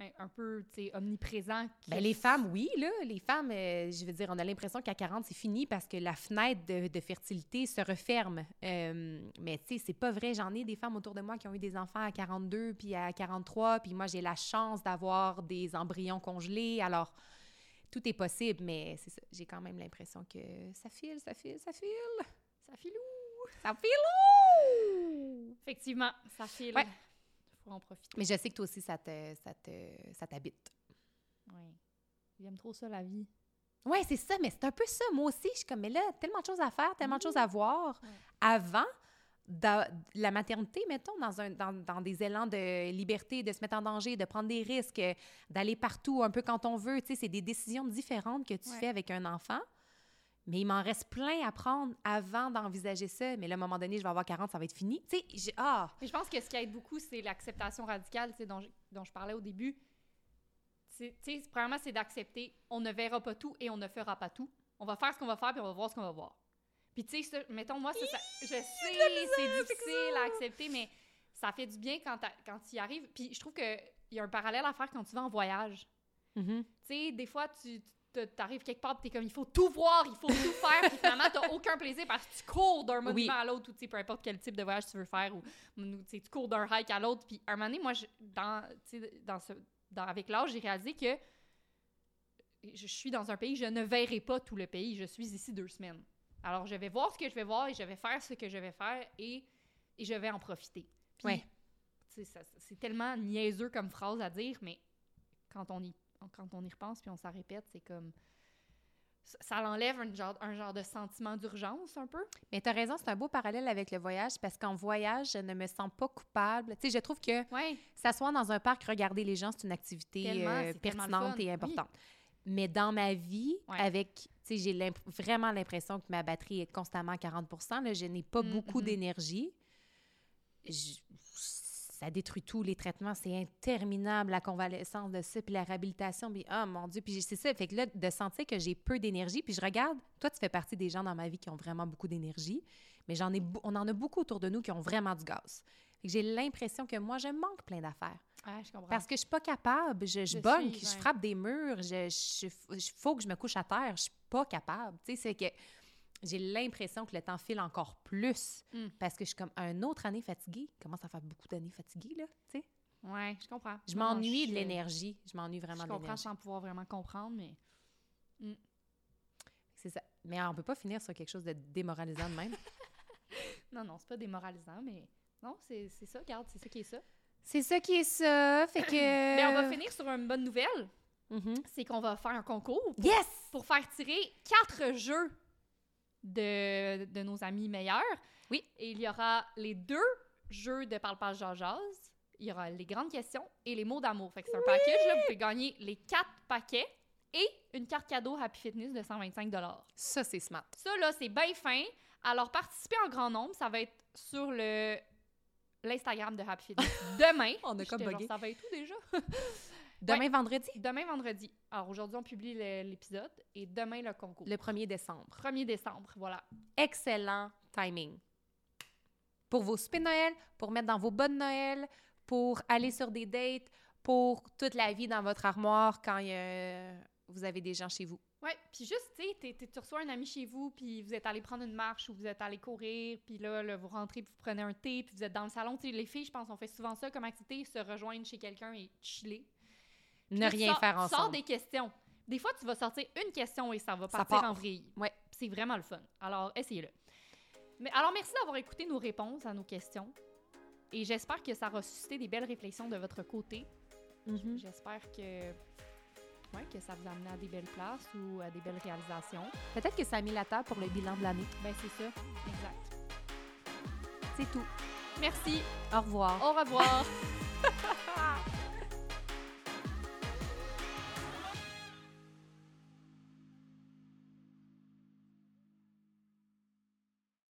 un, un peu, omniprésent. Ben, les femmes, oui, là. Les femmes, euh, je veux dire, on a l'impression qu'à 40, c'est fini parce que la fenêtre de, de fertilité se referme. Euh, mais tu sais, c'est pas vrai. J'en ai des femmes autour de moi qui ont eu des enfants à 42 puis à 43. Puis moi, j'ai la chance d'avoir des embryons congelés. Alors, tout est possible, mais c'est ça. J'ai quand même l'impression que ça file, ça file, ça file. Ça filou. Ça file! Effectivement, ça file. Ouais. Faut en profiter. Mais je sais que toi aussi, ça te, ça te, ça t'habite. Ouais. J'aime trop ça, la vie. Ouais, c'est ça, mais c'est un peu ça. Moi aussi, je suis comme, mais là, tellement de choses à faire, tellement de choses à voir. Ouais. Avant la maternité, mettons, dans, un, dans, dans des élans de liberté, de se mettre en danger, de prendre des risques, d'aller partout un peu quand on veut. Tu sais, c'est des décisions différentes que tu Ouais. fais avec un enfant. Mais il m'en reste plein à prendre avant d'envisager ça. Mais là, à un moment donné, je vais avoir 40, ça va être fini. Tu sais, j'ai- ah! Mais je pense que ce qui aide beaucoup, c'est l'acceptation radicale, tu sais, dont, je- dont je parlais au début. Tu sais, premièrement, c'est d'accepter on ne verra pas tout et on ne fera pas tout. On va faire ce qu'on va faire puis on va voir ce qu'on va voir. Puis tu sais, mettons, moi, ça, ça- je sais, c'est difficile à accepter, mais ça fait du bien quand, quand tu y arrives. Puis je trouve qu'il y a un parallèle à faire quand tu vas en voyage. Mhm. Tu sais, des fois, tu arrives quelque part, tu es comme, il faut tout voir, il faut tout faire, puis finalement, tu aucun plaisir parce que tu cours d'un monument Oui. à l'autre, ou tu sais, peu importe quel type de voyage tu veux faire, ou tu cours d'un hike à l'autre. Puis à un moment donné, moi, je- dans, tu sais, dans ce, dans, avec l'âge, j'ai réalisé que je suis dans un pays, je ne verrai pas tout le pays, je suis ici deux semaines. Alors, je vais voir ce que je vais voir et je vais faire ce que je vais faire et, et je vais en profiter. Puis, Ouais. c'est tellement niaiseux comme phrase à dire, mais quand on y, quand on y repense puis on s'en répète, c'est comme. Ça, l'enlève un genre, un genre de sentiment d'urgence un peu. Mais tu as raison, c'est un beau parallèle avec le voyage parce qu'en voyage, je ne me sens pas coupable. Tu sais, je trouve que Ouais. s'asseoir dans un parc, regarder les gens, c'est une activité euh, pertinente et Oui. importante. Mais dans ma vie, Ouais. avec, tu sais, j'ai vraiment l'impression que ma batterie est constamment à 40 là, je n'ai pas Mm, beaucoup mhm. d'énergie. Je- Ça détruit tout, les traitements, c'est interminable, la convalescence de ça, puis la réhabilitation, puis oh mon Dieu, puis c'est ça, fait que là, de sentir que j'ai peu d'énergie, puis je regarde, toi, tu fais partie des gens dans ma vie qui ont vraiment beaucoup d'énergie, mais j'en ai, on en a beaucoup autour de nous qui ont vraiment du gaz. Fait que j'ai l'impression que moi, je manque plein d'affaires. Ouais, je comprends. Parce que je suis pas capable, je, je Je suis, frappe des murs, je, je, je- faut que je me couche à terre, je suis pas capable. Tu sais, c'est que j'ai l'impression que le temps file encore plus Mm. parce que je suis comme un autre année fatiguée. Comment ça fait beaucoup d'années fatiguée, là, tu sais? Ouais, je comprends. Je m'ennuie de je- l'énergie. Je m'ennuie vraiment Je de comprends l'énergie. sans pouvoir vraiment comprendre, mais C'est ça. Mais on peut pas finir sur quelque chose de démoralisant de même. non, non, c'est pas démoralisant, mais non, c'est ça, regarde, c'est ça qui est ça. c'est ça qui est ça. Fait que. Mais on va finir sur une bonne nouvelle, Mhm. c'est qu'on va faire un concours pour, Yes! pour faire tirer quatre jeux de, de nos amis meilleurs. Oui. Et il y aura les deux jeux de Parle pas Jazz. Il y aura les grandes questions et les mots d'amour. Fait que c'est un package, là. Vous pouvez gagner les quatre paquets et une carte cadeau Happy Fitness de 125 Ça, c'est smart. Ça, là, c'est bien fin. Alors, participez en grand nombre. Ça va être sur le l'Instagram de Happy Fitness demain. On a comme genre, bugué. Ça va être tout déjà? Demain, vendredi, Demain, vendredi. Alors, aujourd'hui, on publie l'épisode et demain, le concours. le 1er décembre. 1er décembre, voilà. excellent timing. Pour vos soupers de Noël, pour mettre dans vos bonnes Noël, pour aller sur des dates, pour toute la vie dans votre armoire quand y a- vous avez des gens chez vous. Ouais, puis juste, tu sais, tu reçois un ami chez vous, puis vous êtes allé prendre une marche ou vous êtes allé courir, puis là, là, vous rentrez, puis vous prenez un thé, puis vous êtes dans le salon. Tu sais, les filles, je pense, on fait souvent ça comme activité, se rejoindre chez quelqu'un et chiller. Ne rien sors- faire tu Sors ensemble. des questions. Des fois, tu vas sortir une question et ça va Ça partir part. en vrille. Ouais. C'est vraiment le fun. Alors, essayez-le. Mais alors, merci d'avoir écouté nos réponses à nos questions. Et j'espère que ça aura suscité des belles réflexions de votre côté. Mhm. J'espère que, ouais, que ça vous a amené à des belles places ou à des belles réalisations. Peut-être que ça a mis la table pour le bilan de l'année. Ben, c'est ça. Exact. C'est tout. Merci. Au revoir. Au revoir.